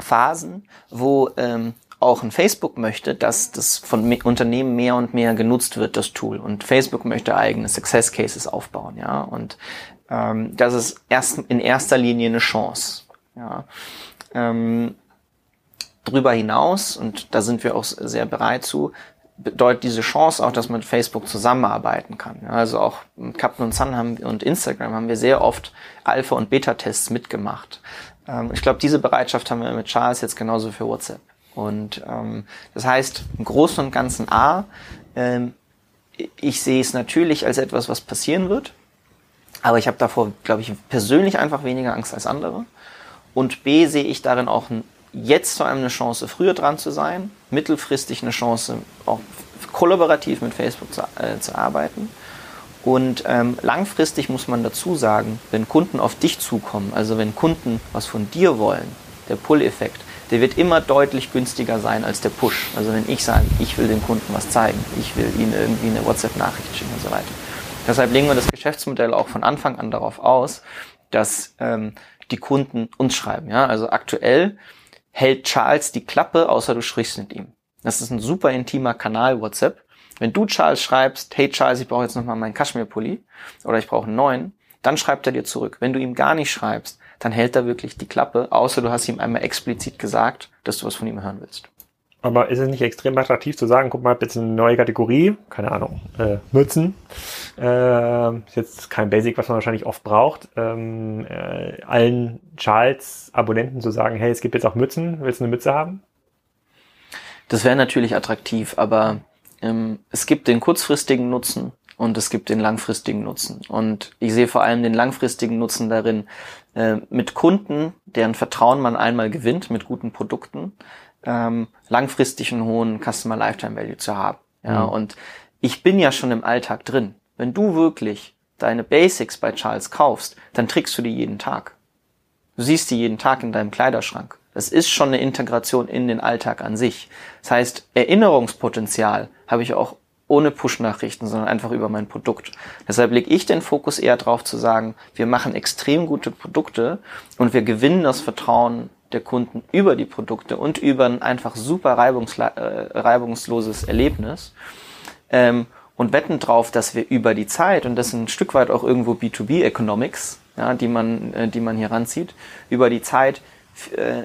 B: Phasen, wo ähm, auch ein Facebook möchte, dass das von Unternehmen mehr und mehr genutzt wird, das Tool. Und Facebook möchte eigene Success Cases aufbauen, ja. Und ähm, das ist erst in erster Linie eine Chance. Ja. Ähm, drüber hinaus, und da sind wir auch sehr bereit zu, bedeutet diese Chance auch, dass man mit Facebook zusammenarbeiten kann. Also auch Captain und Sun haben, und Instagram haben wir sehr oft Alpha- und Beta-Tests mitgemacht. Ähm, ich glaube, diese Bereitschaft haben wir mit Charles jetzt genauso für WhatsApp. Und ähm, das heißt, im Großen und Ganzen A, ähm, ich sehe es natürlich als etwas, was passieren wird. Aber ich habe davor, glaube ich, persönlich einfach weniger Angst als andere. Und B sehe ich darin auch jetzt vor allem eine Chance, früher dran zu sein, mittelfristig eine Chance, auch kollaborativ mit Facebook zu, äh, zu arbeiten. Und ähm, langfristig muss man dazu sagen, wenn Kunden auf dich zukommen, also wenn Kunden was von dir wollen, der Pull-Effekt, der wird immer deutlich günstiger sein als der Push. Also wenn ich sage, ich will dem Kunden was zeigen, ich will ihnen irgendwie eine WhatsApp-Nachricht schicken und so weiter. Deshalb legen wir das Geschäftsmodell auch von Anfang an darauf aus, dass ähm, die Kunden uns schreiben. Ja? Also aktuell hält Charles die Klappe, außer du sprichst mit ihm. Das ist ein super intimer Kanal WhatsApp. Wenn du Charles schreibst, hey Charles, ich brauche jetzt nochmal meinen Kaschmir-Pulli oder ich brauche einen neuen, dann schreibt er dir zurück. Wenn du ihm gar nicht schreibst, dann hält er wirklich die Klappe, außer du hast ihm einmal explizit gesagt, dass du was von ihm hören willst.
A: Aber ist es nicht extrem attraktiv zu sagen, guck mal, jetzt eine neue Kategorie, keine Ahnung, äh, Mützen. Äh, ist jetzt kein Basic, was man wahrscheinlich oft braucht. Ähm, äh, allen Charles-Abonnenten zu sagen, hey, es gibt jetzt auch Mützen, willst du eine Mütze haben?
B: Das wäre natürlich attraktiv, aber ähm, es gibt den kurzfristigen Nutzen und es gibt den langfristigen Nutzen. Und ich sehe vor allem den langfristigen Nutzen darin, äh, mit Kunden, deren Vertrauen man einmal gewinnt, mit guten Produkten, ähm, langfristig einen hohen Customer Lifetime Value zu haben. Ja, mhm. und ich bin ja schon im Alltag drin. Wenn du wirklich deine Basics bei Charles kaufst, dann trägst du die jeden Tag. Du siehst die jeden Tag in deinem Kleiderschrank. Das ist schon eine Integration in den Alltag an sich. Das heißt, Erinnerungspotenzial habe ich auch ohne Push-Nachrichten, sondern einfach über mein Produkt. Deshalb lege ich den Fokus eher darauf zu sagen, wir machen extrem gute Produkte und wir gewinnen das Vertrauen der Kunden über die Produkte und über ein einfach super äh, reibungsloses Erlebnis ähm, und wetten drauf, dass wir über die Zeit, und das ist ein Stück weit auch irgendwo B2B-Economics, ja, die, man, äh, die man hier ranzieht, über die Zeit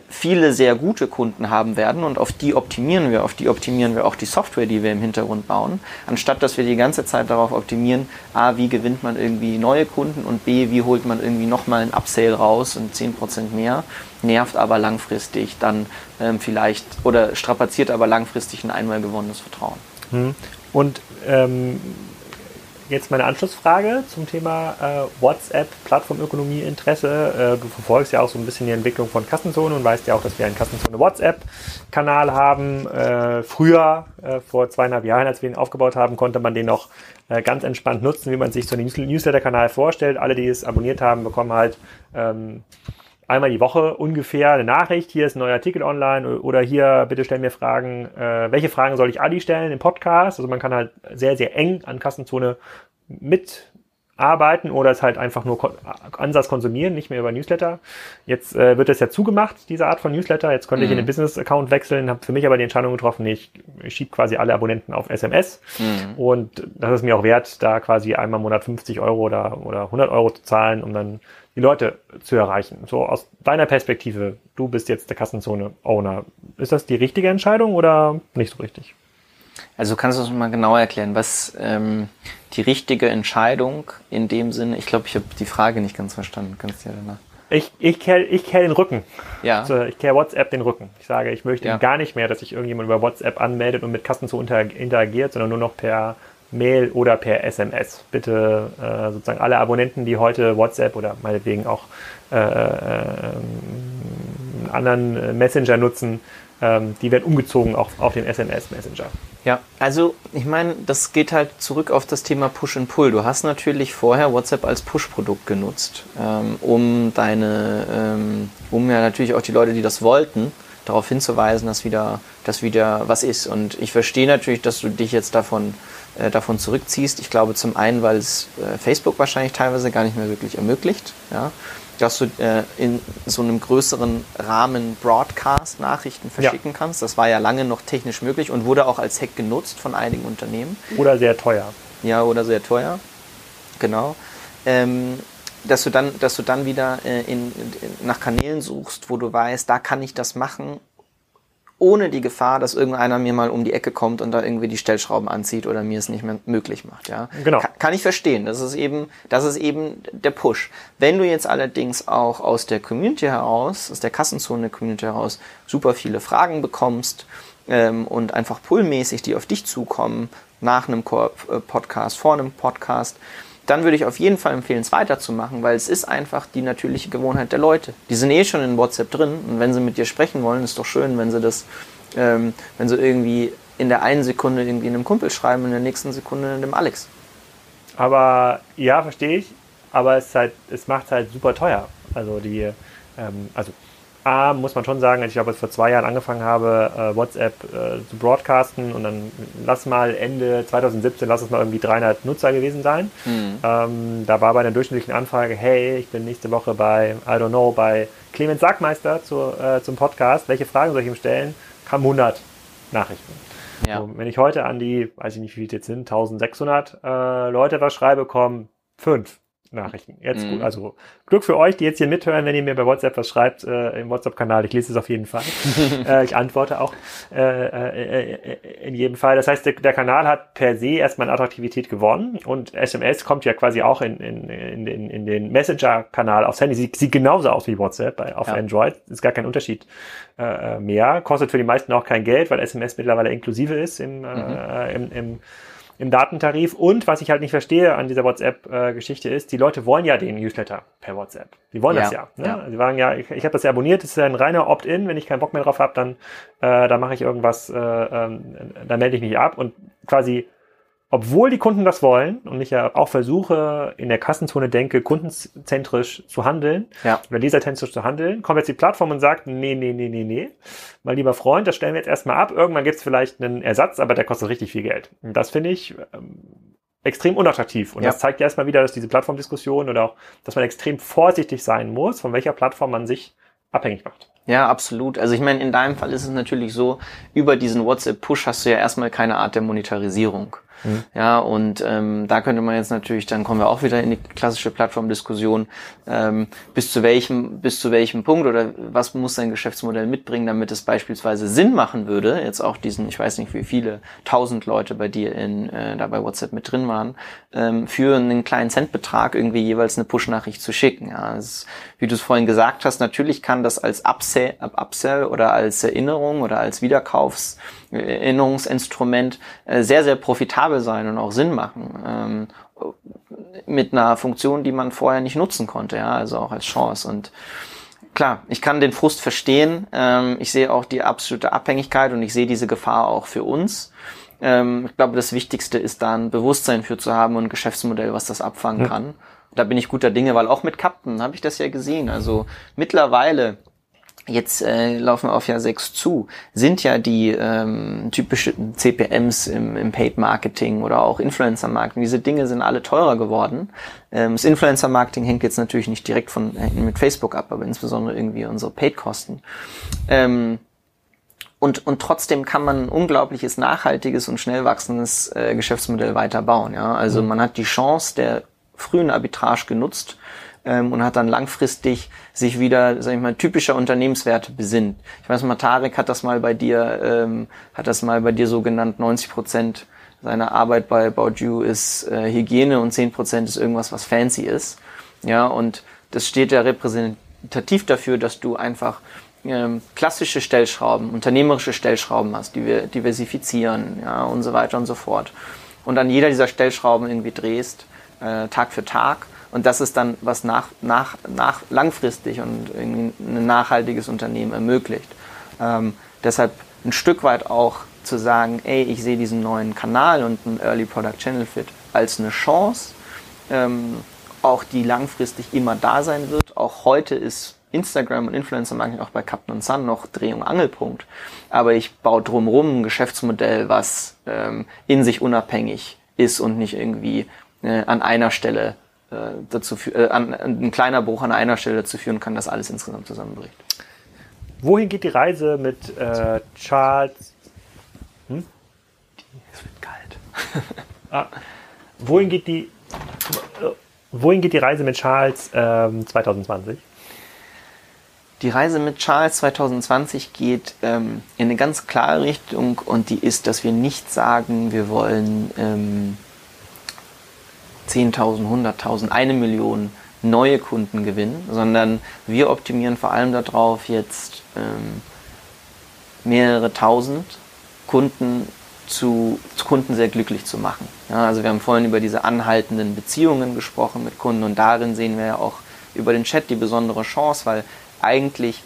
B: viele sehr gute Kunden haben werden und auf die optimieren wir, auf die optimieren wir auch die Software, die wir im Hintergrund bauen, anstatt dass wir die ganze Zeit darauf optimieren, a, wie gewinnt man irgendwie neue Kunden und b, wie holt man irgendwie nochmal ein Upsale raus und 10% mehr, nervt aber langfristig dann ähm, vielleicht oder strapaziert aber langfristig ein einmal gewonnenes Vertrauen.
A: Hm. Und ähm, jetzt meine Anschlussfrage zum Thema äh, WhatsApp, Plattformökonomie, Interesse. Äh, du verfolgst ja auch so ein bisschen die Entwicklung von Kassenzone und weißt ja auch, dass wir einen Kassenzone WhatsApp-Kanal haben. Äh, früher, äh, vor zweieinhalb Jahren, als wir ihn aufgebaut haben, konnte man den noch äh, ganz entspannt nutzen, wie man sich so einen Newsletter-Kanal vorstellt. Alle, die es abonniert haben, bekommen halt ähm, einmal die Woche ungefähr eine Nachricht, hier ist ein neuer Artikel online oder hier bitte stell mir Fragen, äh, welche Fragen soll ich Adi stellen im Podcast? Also man kann halt sehr, sehr eng an Kassenzone mitarbeiten oder es halt einfach nur Ansatz konsumieren, nicht mehr über Newsletter. Jetzt äh, wird das ja zugemacht, diese Art von Newsletter. Jetzt könnte mhm. ich in den Business-Account wechseln, habe für mich aber die Entscheidung getroffen, ich, ich schiebe quasi alle Abonnenten auf SMS mhm. und das ist mir auch wert, da quasi einmal im Monat 50 Euro oder, oder 100 Euro zu zahlen, um dann die Leute zu erreichen. So aus deiner Perspektive, du bist jetzt der Kassenzone-Owner. Ist das die richtige Entscheidung oder nicht so richtig?
B: Also kannst du es mal genauer erklären, was ähm, die richtige Entscheidung in dem Sinne, ich glaube, ich habe die Frage nicht ganz verstanden. Kannst du ja danach.
A: Ich, ich kehre ich kehr den Rücken.
B: Ja.
A: Also ich kehre WhatsApp den Rücken. Ich sage, ich möchte ja. gar nicht mehr, dass sich irgendjemand über WhatsApp anmeldet und mit Kassenzone interagiert, sondern nur noch per Mail oder per SMS. Bitte äh, sozusagen alle Abonnenten, die heute WhatsApp oder meinetwegen auch äh, äh, anderen äh, Messenger nutzen, ähm, die werden umgezogen auf, auf den SMS-Messenger.
B: Ja, also ich meine, das geht halt zurück auf das Thema Push and Pull. Du hast natürlich vorher WhatsApp als Push-Produkt genutzt, ähm, um deine, ähm, um ja natürlich auch die Leute, die das wollten, darauf hinzuweisen, dass wieder, dass wieder was ist. Und ich verstehe natürlich, dass du dich jetzt davon äh, davon zurückziehst. Ich glaube zum einen, weil es äh, Facebook wahrscheinlich teilweise gar nicht mehr wirklich ermöglicht, ja, dass du äh, in so einem größeren Rahmen Broadcast-Nachrichten verschicken ja. kannst. Das war ja lange noch technisch möglich und wurde auch als Hack genutzt von einigen Unternehmen.
A: Oder sehr teuer.
B: Ja, oder sehr teuer. Genau. Ähm, dass du dann, dass du dann wieder äh, in, in, nach Kanälen suchst, wo du weißt, da kann ich das machen ohne die Gefahr, dass irgendeiner mir mal um die Ecke kommt und da irgendwie die Stellschrauben anzieht oder mir es nicht mehr möglich macht. Ja,
A: genau.
B: Kann, kann ich verstehen. Das ist eben, das ist eben der Push. Wenn du jetzt allerdings auch aus der Community heraus, aus der Kassenzone-Community heraus, super viele Fragen bekommst ähm, und einfach pullmäßig die auf dich zukommen nach einem äh, Podcast, vor einem Podcast, dann würde ich auf jeden Fall empfehlen, es weiterzumachen, weil es ist einfach die natürliche Gewohnheit der Leute. Die sind eh schon in WhatsApp drin und wenn sie mit dir sprechen wollen, ist doch schön, wenn sie das, ähm, wenn sie irgendwie in der einen Sekunde irgendwie einem Kumpel schreiben, in der nächsten Sekunde dem Alex.
A: Aber ja, verstehe ich. Aber es, halt, es macht es halt super teuer. Also die, ähm, also A, muss man schon sagen, als ich glaube, vor zwei Jahren angefangen habe, äh, WhatsApp äh, zu broadcasten und dann lass mal Ende 2017, lass es mal irgendwie 300 Nutzer gewesen sein. Mhm. Ähm, da war bei einer durchschnittlichen Anfrage, hey, ich bin nächste Woche bei, I don't know, bei Clemens Sackmeister zu, äh, zum Podcast, welche Fragen soll ich ihm stellen? Kam 100 Nachrichten. Ja. So, wenn ich heute an die, weiß ich nicht, wie viele jetzt sind, 1600 äh, Leute was schreibe, kommen fünf. Nachrichten. Jetzt mhm. gut, also Glück für euch, die jetzt hier mithören, wenn ihr mir bei WhatsApp was schreibt äh, im WhatsApp-Kanal. Ich lese es auf jeden Fall. [laughs] äh, ich antworte auch äh, äh, äh, in jedem Fall. Das heißt, der, der, Kanal hat per se erstmal an Attraktivität gewonnen und SMS kommt ja quasi auch in, in, in, in, in den Messenger-Kanal aufs Handy. Sieht, sieht genauso aus wie WhatsApp bei, auf ja. Android. Ist gar kein Unterschied äh, mehr. Kostet für die meisten auch kein Geld, weil SMS mittlerweile inklusive ist im, äh, mhm. im, im im Datentarif. Und was ich halt nicht verstehe an dieser WhatsApp-Geschichte ist, die Leute wollen ja den Newsletter per WhatsApp. Die wollen ja, das ja. Ne? ja. Sie sagen ja, ich, ich habe das ja abonniert, das ist ja ein reiner Opt-in. Wenn ich keinen Bock mehr drauf habe, dann, äh, dann mache ich irgendwas, äh, äh, dann melde ich mich ab. Und quasi obwohl die Kunden das wollen und ich ja auch versuche, in der Kassenzone denke, kundenzentrisch zu handeln,
B: Ja.
A: oder leserzentrisch zu handeln, kommt jetzt die Plattform und sagt, nee, nee, nee, nee, nee, mein lieber Freund, das stellen wir jetzt erstmal ab, irgendwann gibt es vielleicht einen Ersatz, aber der kostet richtig viel Geld. Und das finde ich ähm, extrem unattraktiv. Und
B: Ja.
A: das zeigt ja erstmal wieder, dass diese Plattformdiskussion oder auch, dass man extrem vorsichtig sein muss, von welcher Plattform man sich abhängig macht.
B: Ja, absolut. Also ich meine, in deinem Fall ist es natürlich so, über diesen WhatsApp-Push hast du ja erstmal keine Art der Monetarisierung.
A: Mhm.
B: Ja, und ähm, da könnte man jetzt natürlich, dann kommen wir auch wieder in die klassische Plattformdiskussion, ähm, bis zu welchem, bis zu welchem Punkt oder was muss dein Geschäftsmodell mitbringen, damit es beispielsweise Sinn machen würde, jetzt auch diesen, ich weiß nicht wie viele, tausend Leute bei dir in, äh, da bei WhatsApp mit drin waren, ähm, für einen kleinen Centbetrag irgendwie jeweils eine Push-Nachricht zu schicken. Ja, ist, wie du es vorhin gesagt hast, natürlich kann das als Upsell, Upsell oder als Erinnerung oder als Wiederkaufs Erinnerungsinstrument äh, sehr, sehr profitabel sein und auch Sinn machen. Ähm, mit einer Funktion, die man vorher nicht nutzen konnte, ja, also auch als Chance. Und klar, ich kann den Frust verstehen. Ähm, ich sehe auch die absolute Abhängigkeit und ich sehe diese Gefahr auch für uns. Ähm, ich glaube, das Wichtigste ist da ein Bewusstsein für zu haben und ein Geschäftsmodell, was das abfangen kann. Da bin ich guter Dinge, weil auch mit Captain habe ich das ja gesehen. Also mittlerweile Jetzt äh, laufen wir auf Jahr 6 zu, sind ja die ähm, typischen CPMs im, im Paid Marketing oder auch Influencer Marketing, diese Dinge sind alle teurer geworden. Ähm, das Influencer Marketing hängt jetzt natürlich nicht direkt von äh, mit Facebook ab, aber insbesondere irgendwie unsere Paid-Kosten. Ähm, und, und trotzdem kann man ein unglaubliches, nachhaltiges und schnell wachsendes äh, Geschäftsmodell weiter bauen. Ja? Also man hat die Chance der frühen Arbitrage genutzt ähm, und hat dann langfristig sich wieder, sag ich mal, typischer Unternehmenswerte besinnt. Ich weiß mal, Tarek hat das mal bei dir, ähm, hat das mal bei dir so genannt, 90 Prozent seiner Arbeit bei About You ist äh, Hygiene und 10 Prozent ist irgendwas, was fancy ist. Ja, und das steht ja repräsentativ dafür, dass du einfach ähm, klassische Stellschrauben, unternehmerische Stellschrauben hast, die wir diversifizieren, ja, und so weiter und so fort. Und an jeder dieser Stellschrauben irgendwie drehst, äh, Tag für Tag. Und das ist dann, was nach, nach, nach langfristig und irgendwie ein nachhaltiges Unternehmen ermöglicht. Ähm, deshalb ein Stück weit auch zu sagen, ey, ich sehe diesen neuen Kanal und einen Early Product Channel Fit als eine Chance, ähm, auch die langfristig immer da sein wird. Auch heute ist Instagram und Influencer Marketing auch bei Captain Sun noch Dreh- und Angelpunkt. Aber ich baue drumherum ein Geschäftsmodell, was ähm, in sich unabhängig ist und nicht irgendwie äh, an einer Stelle dazu fü- äh, an, ein kleiner Bruch an einer Stelle dazu führen kann, dass alles insgesamt zusammenbricht.
A: Wohin geht die Reise mit äh, Charles?
B: Es wird kalt.
A: Ah, wohin geht die? äh, Wohin geht die Reise mit Charles ähm, 2020?
B: Die Reise mit Charles 2020 geht ähm, in eine ganz klare Richtung und die ist, dass wir nicht sagen, wir wollen ähm, 10.000, 100.000, eine Million neue Kunden gewinnen, sondern wir optimieren vor allem darauf, jetzt ähm, mehrere tausend Kunden zu, zu Kunden sehr glücklich zu machen. Ja, also wir haben vorhin über diese anhaltenden Beziehungen gesprochen mit Kunden und darin sehen wir ja auch über den Chat die besondere Chance, weil eigentlich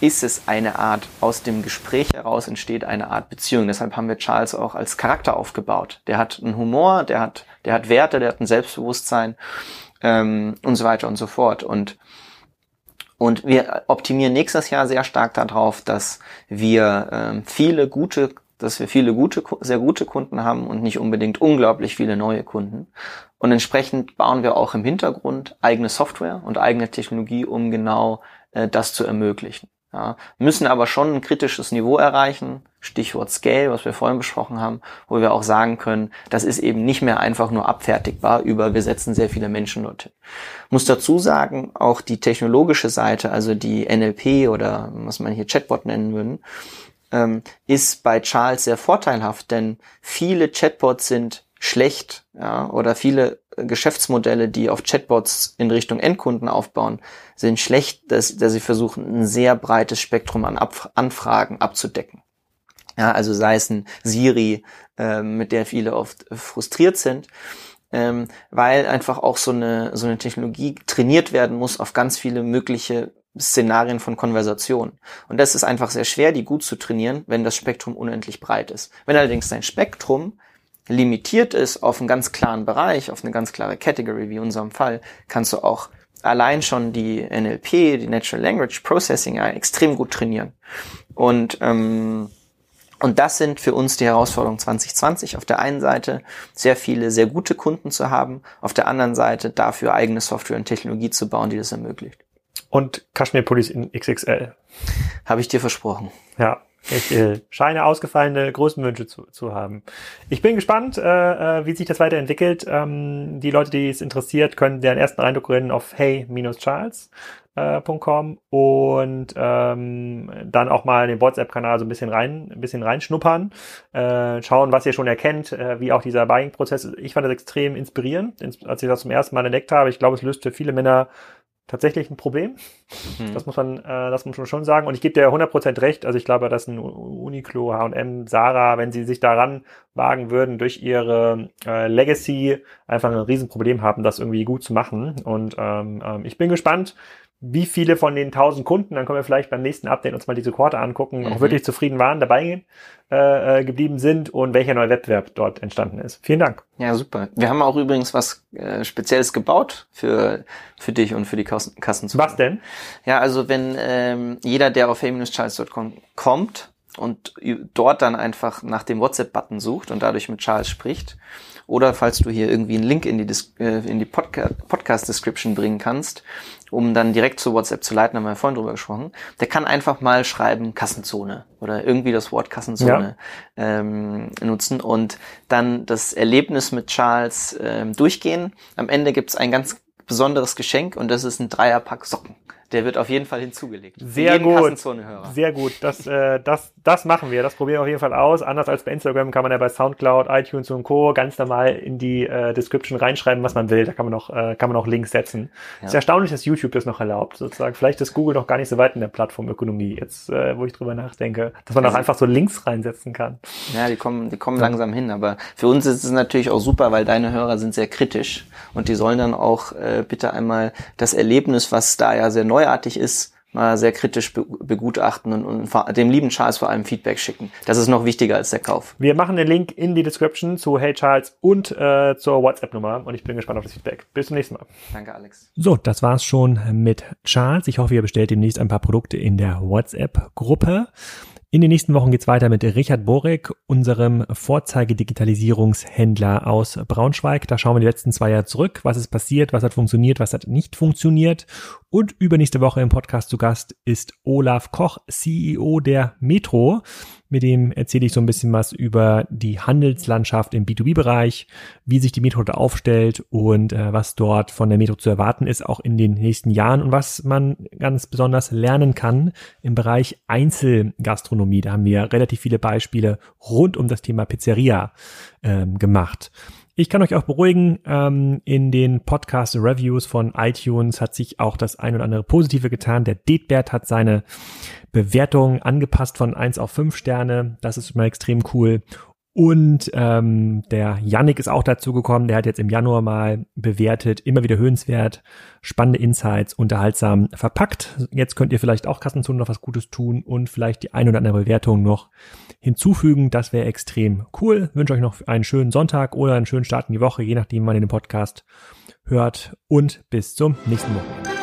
B: ist es eine Art, aus dem Gespräch heraus entsteht eine Art Beziehung. Deshalb haben wir Charles auch als Charakter aufgebaut. Der hat einen Humor, der hat, der hat Werte, der hat ein Selbstbewusstsein ähm, und so weiter und so fort. Und und wir optimieren nächstes Jahr sehr stark darauf, dass wir ähm, viele gute, dass wir viele gute, sehr gute Kunden haben und nicht unbedingt unglaublich viele neue Kunden. Und entsprechend bauen wir auch im Hintergrund eigene Software und eigene Technologie, um genau äh, das zu ermöglichen. Ja, müssen aber schon ein kritisches Niveau erreichen, Stichwort Scale, was wir vorhin besprochen haben, wo wir auch sagen können, das ist eben nicht mehr einfach nur abfertigbar über, wir setzen sehr viele Menschen dorthin. Muss dazu sagen, auch die technologische Seite, also die NLP oder was man hier Chatbot nennen würden, ähm, ist bei Charles sehr vorteilhaft, denn viele Chatbots sind schlecht ja, oder viele Geschäftsmodelle, die auf Chatbots in Richtung Endkunden aufbauen, sind schlecht, dass, dass sie versuchen, ein sehr breites Spektrum an Ab Anfragen abzudecken. Ja, also sei es ein Siri, ähm, mit der viele oft frustriert sind, ähm, weil einfach auch so eine, so eine Technologie trainiert werden muss auf ganz viele mögliche Szenarien von Konversation. Und das ist einfach sehr schwer, die gut zu trainieren, wenn das Spektrum unendlich breit ist. Wenn allerdings dein Spektrum limitiert ist auf einen ganz klaren Bereich, auf eine ganz klare Category, wie in unserem Fall, kannst du auch allein schon die NLP, die Natural Language Processing, extrem gut trainieren. Und ähm, und das sind für uns die Herausforderungen 2020. Auf der einen Seite sehr viele, sehr gute Kunden zu haben, auf der anderen Seite dafür eigene Software und Technologie zu bauen, die das ermöglicht.
A: Und Kashmir Pullis in XXL.
B: Habe ich dir versprochen.
A: Ja, ich äh, scheine ausgefallene Größenwünsche zu, zu haben. Ich bin gespannt, äh, äh, wie sich das weiterentwickelt. Ähm, die Leute, die es interessiert, können deren ersten Eindruck reden auf hey-charles äh, und ähm, dann auch mal den WhatsApp-Kanal so ein bisschen rein, ein bisschen reinschnuppern, äh, schauen, was ihr schon erkennt, äh, wie auch dieser Buying-Prozess ist. Ich fand das extrem inspirierend, als ich das zum ersten Mal entdeckt habe. Ich glaube, es löst für viele Männer tatsächlich ein Problem. Mhm. Das muss man, äh, das muss man schon sagen. Und ich gebe dir 100% recht. Also ich glaube, dass ein Uniqlo, H&M, Sarah, wenn sie sich daran wagen würden, durch ihre äh, Legacy einfach ein Riesenproblem haben, das irgendwie gut zu machen. Und ähm, ähm, ich bin gespannt, wie viele von den 1000 Kunden, dann können wir vielleicht beim nächsten Update uns mal diese Quarter angucken, mhm. auch wirklich zufrieden waren, dabei äh, äh, geblieben sind und welcher neue Wettbewerb dort entstanden ist. Vielen Dank.
B: Ja, super. Wir haben auch übrigens was äh, Spezielles gebaut für, für dich und für die Kassen. Kassen
A: was denn?
B: Ja, also wenn ähm, jeder, der auf hey-charles.com kommt und dort dann einfach nach dem WhatsApp-Button sucht und dadurch mit Charles spricht, oder falls du hier irgendwie einen Link in die, Dis äh, in die Podca Podcast-Description bringen kannst, um dann direkt zu WhatsApp zu leiten, haben wir ja vorhin drüber gesprochen, der kann einfach mal schreiben Kassenzone oder irgendwie das Wort Kassenzone ja. ähm, nutzen und dann das Erlebnis mit Charles ähm, durchgehen. Am Ende gibt's ein ganz besonderes Geschenk und das ist ein Dreierpack Socken. Der wird auf jeden Fall hinzugelegt.
A: Sehr gut. Sehr gut. Das, äh, das, das machen wir. Das probieren wir auf jeden Fall aus. Anders als bei Instagram kann man ja bei Soundcloud, iTunes und Co. ganz normal in die äh, Description reinschreiben, was man will. Da kann man noch, äh, kann man noch Links setzen. Ja. ist erstaunlich, dass YouTube das noch erlaubt. Sozusagen. Vielleicht ist Google noch gar nicht so weit in der Plattformökonomie. Jetzt, äh, wo ich drüber nachdenke, dass man auch also, einfach so Links reinsetzen kann.
B: Ja, die kommen, die kommen ja. langsam hin. Aber für uns ist es natürlich auch super, weil deine Hörer sind sehr kritisch und die sollen dann auch äh, bitte einmal das Erlebnis, was da ja sehr neu neuartig ist, mal sehr kritisch begutachten und, und, dem lieben Charles vor allem Feedback schicken. Das ist noch wichtiger als der Kauf.
A: Wir machen den Link in die Description zu Hey Charles und äh, zur WhatsApp-Nummer und ich bin gespannt auf das Feedback. Bis zum nächsten Mal.
B: Danke, Alex.
A: So, das war's schon mit Charles. Ich hoffe, ihr bestellt demnächst ein paar Produkte in der WhatsApp-Gruppe. In den nächsten Wochen geht's weiter mit Richard Borek, unserem Vorzeige-Digitalisierungshändler aus Braunschweig. Da schauen wir die letzten zwei Jahre zurück. Was ist passiert? Was hat funktioniert? Was hat nicht funktioniert? Und übernächste Woche im Podcast zu Gast ist Olaf Koch, CEO der Metro. Mit dem erzähle ich so ein bisschen was über die Handelslandschaft im B2B-Bereich, wie sich die Metro da aufstellt und äh, was dort von der Metro zu erwarten ist, auch in den nächsten Jahren und was man ganz besonders lernen kann im Bereich Einzelgastronomie. Da haben wir relativ viele Beispiele rund um das Thema Pizzeria ähm, gemacht. Ich kann euch auch beruhigen, ähm, in den Podcast-Reviews von iTunes hat sich auch das ein oder andere Positive getan. Der Detbert hat seine Bewertung angepasst von eins auf fünf Sterne. Das ist immer extrem cool. Und ähm, der Yannick ist auch dazu gekommen, der hat jetzt im Januar mal bewertet, immer wieder höhenswert, spannende Insights, unterhaltsam verpackt. Jetzt könnt ihr vielleicht auch Kassenzone noch was Gutes tun und vielleicht die ein oder andere Bewertung noch hinzufügen. Das wäre extrem cool. wünsche euch noch einen schönen Sonntag oder einen schönen Start in die Woche, je nachdem, wann ihr den Podcast hört. Und bis zum nächsten Wochenende.